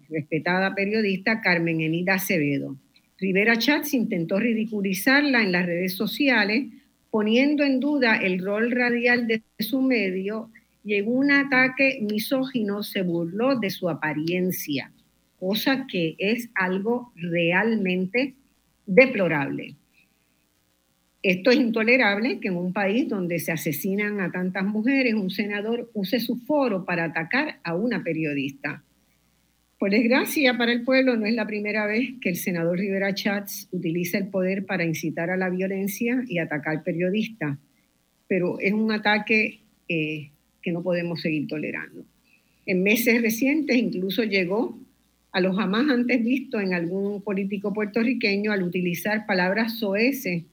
respetada periodista Carmen Enida Acevedo. Rivera Chats intentó ridiculizarla en las redes sociales, poniendo en duda el rol radial de su medio y en un ataque misógino se burló de su apariencia, cosa que es algo realmente deplorable. Esto es intolerable que en un país donde se asesinan a tantas mujeres, un senador use su foro para atacar a una periodista. Por desgracia para el pueblo, no es la primera vez que el senador Rivera Chats utiliza el poder para incitar a la violencia y atacar periodistas, pero es un ataque eh, que no podemos seguir tolerando. En meses recientes incluso llegó a lo jamás antes visto en algún político puertorriqueño al utilizar palabras soeces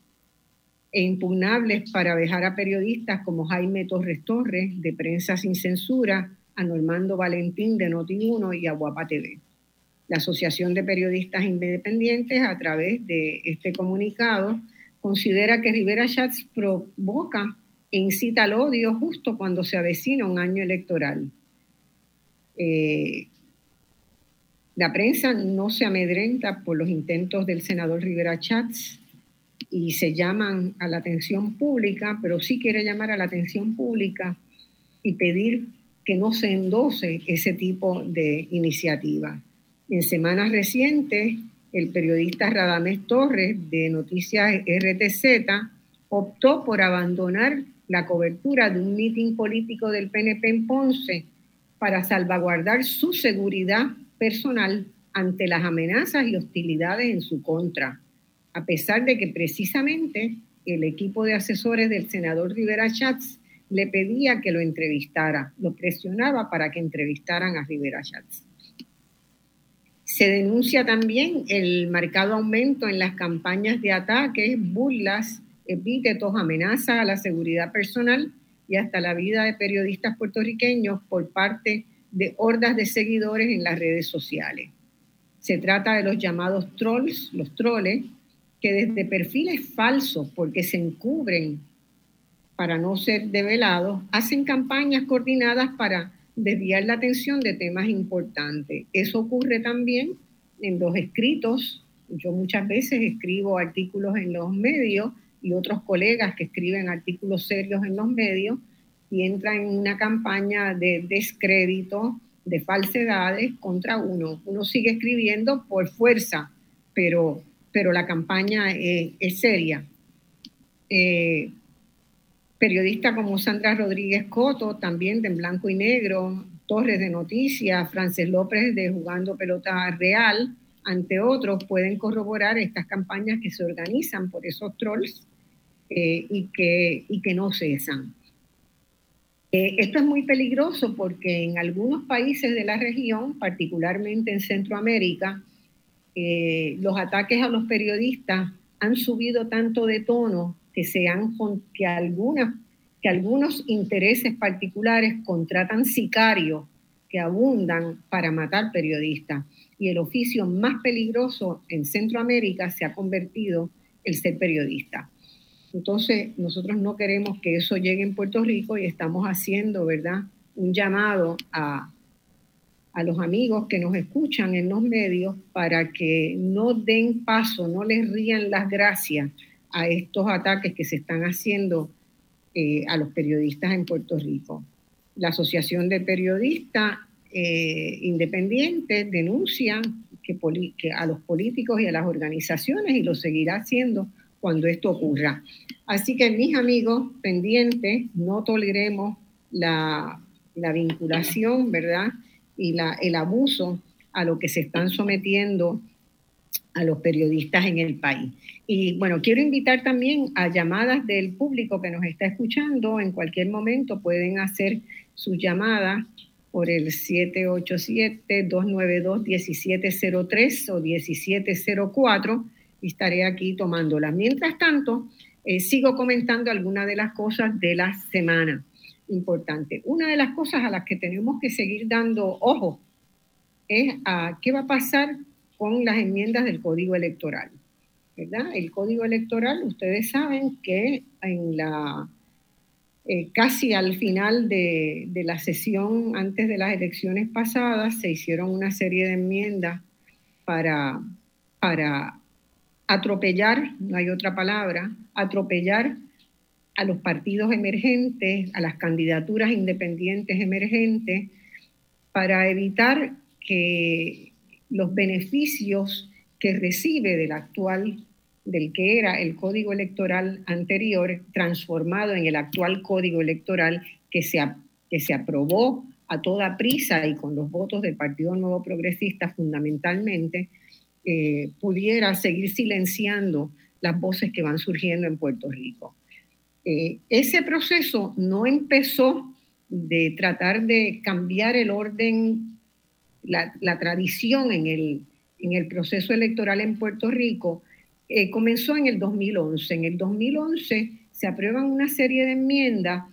e impugnables para dejar a periodistas como Jaime Torres Torres, de Prensa Sin Censura, a Normando Valentín, de Noti1 y a Guapa TV. La Asociación de Periodistas Independientes, a través de este comunicado, considera que Rivera Schatz provoca e incita al odio justo cuando se avecina un año electoral. Eh, la prensa no se amedrenta por los intentos del senador Rivera Chats y se llaman a la atención pública, pero sí quiere llamar a la atención pública y pedir que no se endose ese tipo de iniciativa. En semanas recientes, el periodista Radamés Torres de Noticias RTZ optó por abandonar la cobertura de un mitin político del PNP en Ponce para salvaguardar su seguridad personal ante las amenazas y hostilidades en su contra, a pesar de que precisamente el equipo de asesores del senador Rivera Schatz le pedía que lo entrevistara, lo presionaba para que entrevistaran a Rivera Schatz. Se denuncia también el marcado aumento en las campañas de ataques, burlas epítetos, amenazas a la seguridad personal y hasta la vida de periodistas puertorriqueños por parte de hordas de seguidores en las redes sociales. Se trata de los llamados trolls, los troles, que desde perfiles falsos, porque se encubren para no ser develados, hacen campañas coordinadas para desviar la atención de temas importantes. Eso ocurre también en los escritos. Yo muchas veces escribo artículos en los medios y otros colegas que escriben artículos serios en los medios y entran en una campaña de descrédito, de falsedades contra uno. Uno sigue escribiendo por fuerza, pero, pero la campaña es, seria. Eh, periodistas como Sandra Rodríguez Coto, también de En Blanco y Negro, Torres de Noticias, Frances López de Jugando Pelota Real, ante otros, pueden corroborar estas campañas que se organizan por esos trolls eh, y, que, y que no cesan. Eh, esto es muy peligroso porque en algunos países de la región, particularmente en Centroamérica, eh, los ataques a los periodistas han subido tanto de tono que, se algunas, que algunos intereses particulares contratan sicarios que abundan para matar periodistas. Y el oficio más peligroso en Centroamérica se ha convertido el ser periodista. Entonces, nosotros no queremos que eso llegue en Puerto Rico y estamos haciendo, ¿verdad?, un llamado a, a los amigos que nos escuchan en los medios para que no den paso, no les rían las gracias a estos ataques que se están haciendo eh, a los periodistas en Puerto Rico. La Asociación de Periodistas eh, Independientes denuncia que, que a los políticos y a las organizaciones y lo seguirá haciendo cuando esto ocurra. Así que mis amigos pendientes, no toleremos la, vinculación, ¿verdad? Y la, el abuso a lo que se están sometiendo a los periodistas en el país. Y bueno, quiero invitar también a llamadas del público que nos está escuchando. En cualquier momento pueden hacer sus llamadas por el 787-292-1703 o 1704 y estaré aquí tomándola. Mientras tanto, eh, sigo comentando algunas de las cosas de la semana importante. Una de las cosas a las que tenemos que seguir dando ojo es a qué va a pasar con las enmiendas del Código Electoral. ¿verdad? El Código Electoral, ustedes saben que en la eh, casi al final de, de, la sesión antes de las elecciones pasadas se hicieron una serie de enmiendas para, para atropellar, no hay otra palabra, atropellar a los partidos emergentes, a las candidaturas independientes emergentes, para evitar que los beneficios que recibe del actual, del que era el código electoral anterior, transformado en el actual código electoral que se, que se aprobó a toda prisa y con los votos del Partido Nuevo Progresista fundamentalmente, eh, pudiera seguir silenciando las voces que van surgiendo en Puerto Rico. Eh, ese proceso no empezó de tratar de cambiar el orden, la, tradición en el, en el, proceso electoral en Puerto Rico, eh, comenzó en el 2011. En el 2011 se aprueban una serie de enmiendas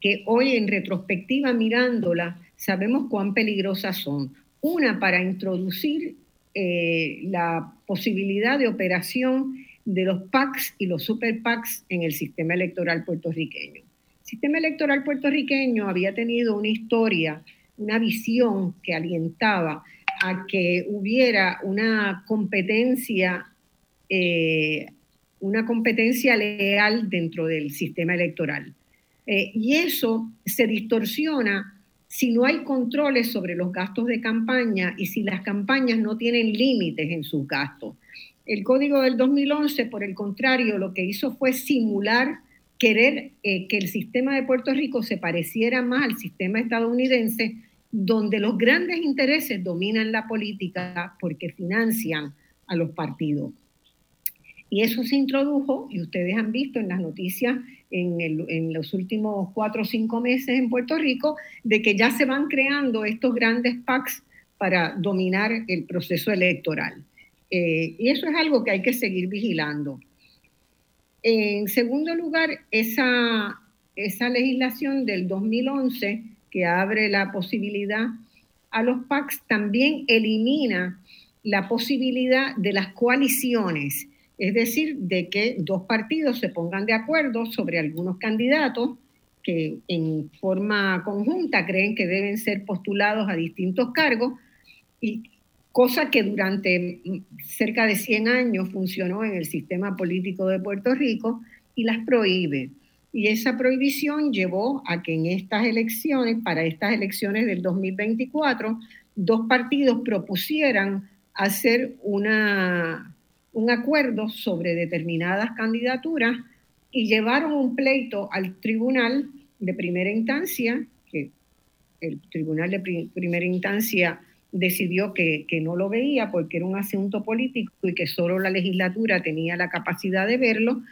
que hoy en retrospectiva mirándola sabemos cuán peligrosas son. Una para introducir eh, la posibilidad de operación de los PACs y los super PACs en el sistema electoral puertorriqueño. El sistema electoral puertorriqueño había tenido una historia, una visión que alientaba a que hubiera una competencia, eh, una competencia leal dentro del sistema electoral. Eh, y eso se distorsiona si no hay controles sobre los gastos de campaña y si las campañas no tienen límites en sus gastos. El código del 2011, por el contrario, lo que hizo fue simular querer eh, que el sistema de Puerto Rico se pareciera más al sistema estadounidense, donde los grandes intereses dominan la política porque financian a los partidos. Y eso se introdujo, y ustedes han visto en las noticias en, los últimos cuatro o cinco meses en Puerto Rico de que ya se van creando estos grandes PACs para dominar el proceso electoral. Eh, y eso es algo que hay que seguir vigilando. En segundo lugar, esa, esa legislación del 2011 que abre la posibilidad a los PACs también elimina la posibilidad de las coaliciones es decir, de que dos partidos se pongan de acuerdo sobre algunos candidatos que en forma conjunta creen que deben ser postulados a distintos cargos, y cosa que durante cerca de 100 años funcionó en el sistema político de Puerto Rico y las prohíbe. Y esa prohibición llevó a que en estas elecciones, para estas elecciones del 2024, dos partidos propusieran hacer una un acuerdo sobre determinadas candidaturas y llevaron un pleito al tribunal de primera instancia, que el tribunal de primera instancia decidió que, no lo veía porque era un asunto político y que solo la legislatura tenía la capacidad de verlo,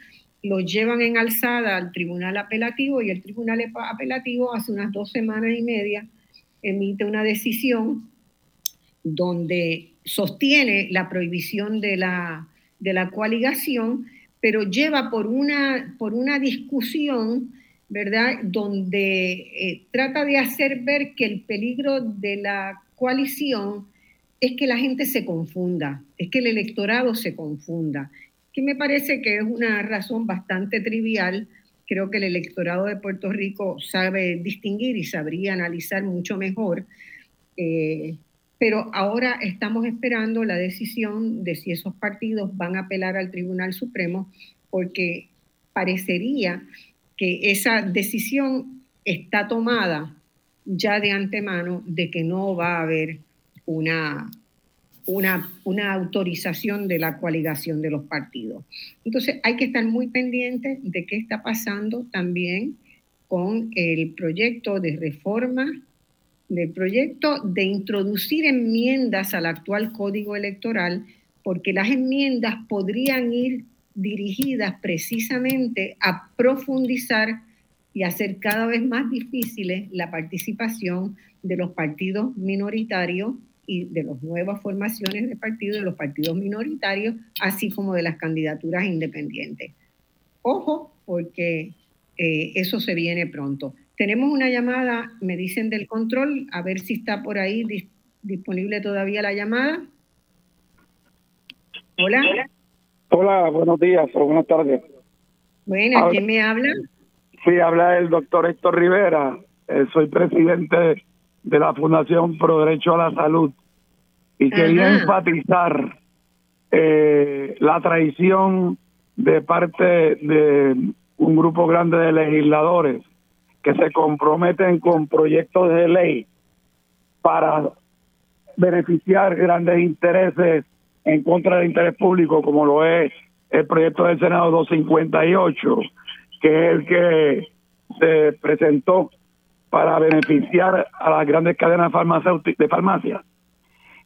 lo llevan en alzada al tribunal apelativo y el tribunal apelativo hace unas dos semanas y media emite una decisión donde sostiene la prohibición de la, de la coaligación, pero lleva por una, por una discusión, ¿verdad?, donde eh, trata de hacer ver que el peligro de la coalición es que la gente se confunda, es que el electorado se confunda, que me parece que es una razón bastante trivial. Creo que el electorado de Puerto Rico sabe distinguir y sabría analizar mucho mejor. Eh, pero ahora estamos esperando la decisión de si esos partidos van a apelar al Tribunal Supremo, porque parecería que esa decisión está tomada ya de antemano de que no va a haber una, una, autorización de la coaligación de los partidos. Entonces hay que estar muy pendientes de qué está pasando también con el proyecto de reforma del proyecto de introducir enmiendas al actual código electoral, porque las enmiendas podrían ir dirigidas precisamente a profundizar y hacer cada vez más difícil la participación de los partidos minoritarios y de las nuevas formaciones de partidos, de los partidos minoritarios, así como de las candidaturas independientes. Ojo, porque eh, eso se viene pronto. Tenemos una llamada, me dicen del control, a ver si está por ahí disponible todavía la llamada. Hola. Hola, buenos días o buenas tardes. Bueno, ¿quién me habla? Sí, habla el doctor Héctor Rivera. Eh, soy presidente de la Fundación Pro Derecho a la Salud y quería enfatizar eh, la traición de parte de un grupo grande de legisladores que se comprometen con proyectos de ley para beneficiar grandes intereses en contra del interés público, como lo es el proyecto del Senado 258, que es el que se presentó para beneficiar a las grandes cadenas farmacéuticas de farmacias,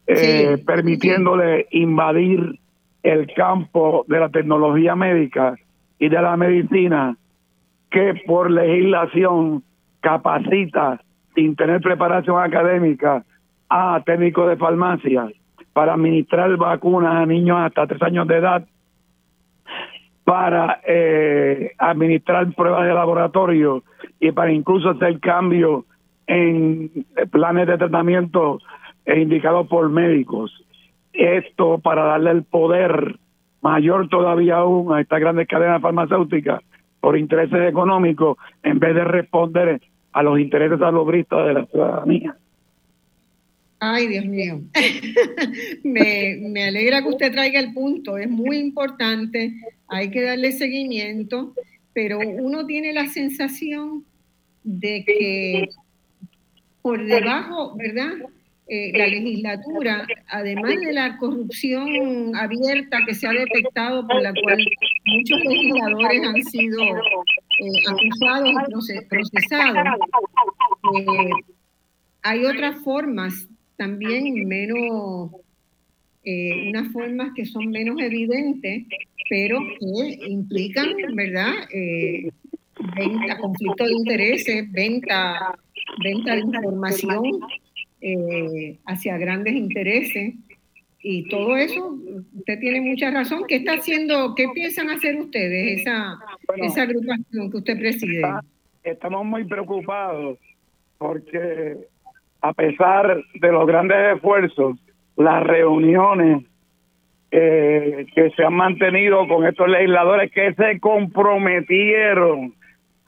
eh, permitiéndole invadir el campo de la tecnología médica y de la medicina que por legislación capacita sin tener preparación académica a técnicos de farmacia para administrar vacunas a niños hasta tres años de edad, para eh, administrar pruebas de laboratorio y para incluso hacer cambios en planes de tratamiento indicados por médicos. Esto para darle el poder mayor todavía aún a estas grandes cadenas farmacéuticas por intereses económicos en vez de responder a los intereses salubristas de la ciudadanía. Ay, Dios mío. me, me, alegra que usted traiga el punto. Es muy importante. Hay que darle seguimiento. Pero uno tiene la sensación de que por debajo, ¿verdad? Eh, la legislatura, además de la corrupción abierta que se ha detectado por la cual muchos legisladores han sido eh, acusados y procesados, eh, hay otras formas también menos, unas formas que son menos evidentes, pero que implican, ¿verdad? venta, conflicto de intereses, venta, venta de información eh, hacia grandes intereses y todo eso, usted tiene mucha razón. ¿Qué está haciendo, qué piensan hacer ustedes, esa, esa agrupación que usted preside? Estamos muy preocupados porque a pesar de los grandes esfuerzos, las reuniones eh, que se han mantenido con estos legisladores que se comprometieron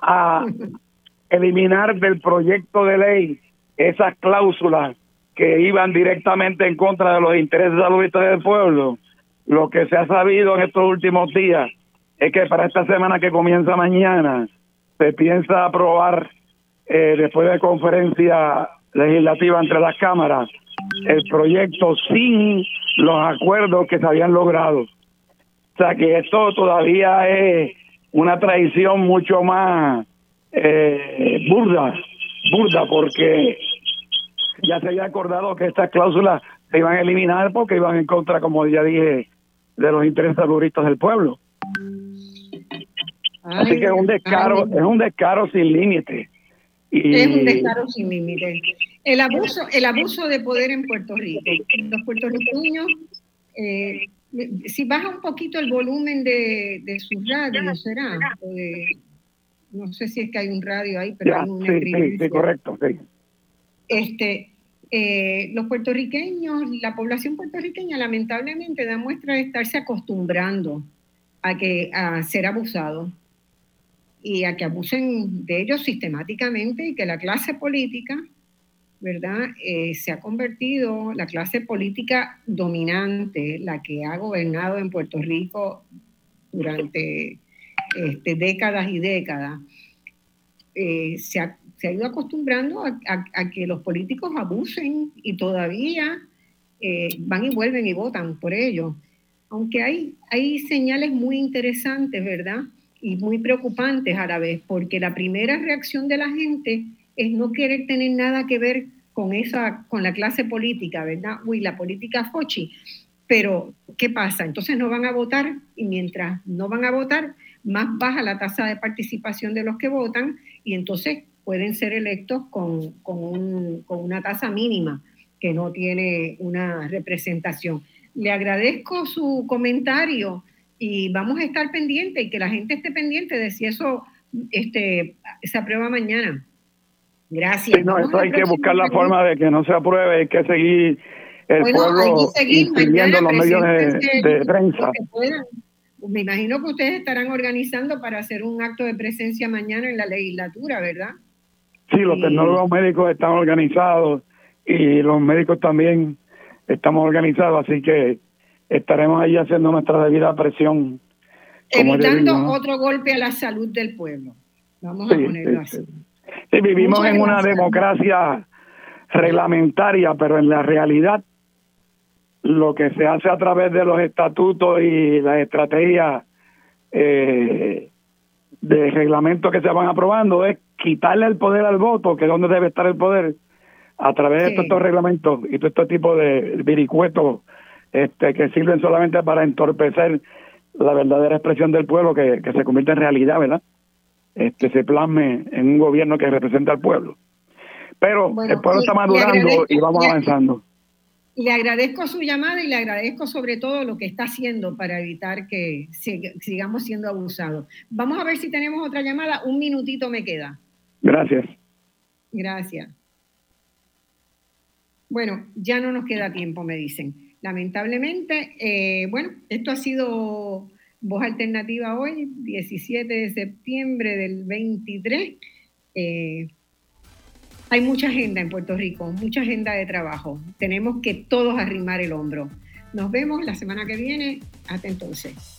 a eliminar del proyecto de ley esas cláusulas que iban directamente en contra de los intereses saludistas del pueblo, lo que se ha sabido en estos últimos días es que para esta semana que comienza mañana se piensa aprobar, eh, después de conferencia legislativa entre las cámaras, el proyecto sin los acuerdos que se habían logrado. O sea que esto todavía es una traición mucho más eh, burda, burda, porque ya se había acordado que estas cláusulas se iban a eliminar porque iban en contra, como ya dije, de los intereses laboristas del pueblo. Así que es un descaro, es un descaro sin límite. es un descaro sin límites. El abuso, el abuso de poder en Puerto Rico. Los puertorriqueños, eh, si baja un poquito el volumen de, de sus radios, será. no sé si es que hay un radio ahí, pero hay un sí, sí, correcto, sí. Este, eh, los puertorriqueños, la población puertorriqueña lamentablemente da muestra de estarse acostumbrando a, que, a ser abusado y a que abusen de ellos sistemáticamente y que la clase política, ¿verdad? Eh, se ha convertido, la clase política dominante, la que ha gobernado en Puerto Rico durante este, décadas y décadas, eh, se ha se ha ido acostumbrando a, que los políticos abusen y todavía eh, van y vuelven y votan por ello. Aunque hay, hay señales muy interesantes, ¿verdad? Y muy preocupantes a la vez, porque la primera reacción de la gente es no querer tener nada que ver con, esa, con la clase política, ¿verdad? Uy, la política fochi. Pero, ¿qué pasa? Entonces no van a votar y mientras no van a votar, más baja la tasa de participación de los que votan y entonces pueden ser electos con, una tasa mínima que no tiene una representación. Le agradezco su comentario y vamos a estar pendientes y que la gente esté pendiente de si eso este, se aprueba mañana. Gracias. no, eso hay que buscar la forma de que no se apruebe, hay que seguir el pueblo inscribiendo los medios de, prensa. Me imagino que ustedes estarán organizando para hacer un acto de presencia mañana en la legislatura, ¿verdad? Sí, los tecnólogos médicos están organizados y los médicos también estamos organizados, así que estaremos ahí haciendo nuestra debida presión. Evitando otro golpe a la salud del pueblo. Vamos a ponerlo así. Sí, vivimos en una democracia reglamentaria, pero en la realidad lo que se hace a través de los estatutos y las estrategias eh, de reglamentos que se van aprobando es quitarle el poder al voto, que es donde debe estar el poder, a través de estos, reglamentos y todo este tipo de viricuetos este, que sirven solamente para entorpecer la verdadera expresión del pueblo que, se convierte en realidad, ¿verdad? Este, se plasme en un gobierno que representa al pueblo. Pero el pueblo está madurando y vamos avanzando. Le agradezco su llamada y le agradezco sobre todo lo que está haciendo para evitar que sigamos siendo abusados. Vamos a ver si tenemos otra llamada. Un minutito me queda. Gracias. Gracias. Bueno, ya no nos queda tiempo, me dicen. Lamentablemente, eh, bueno, esto ha sido Voz Alternativa hoy, 17 de septiembre del 23. Hay mucha agenda en Puerto Rico, mucha agenda de trabajo. Tenemos que todos arrimar el hombro. Nos vemos la semana que viene. Hasta entonces.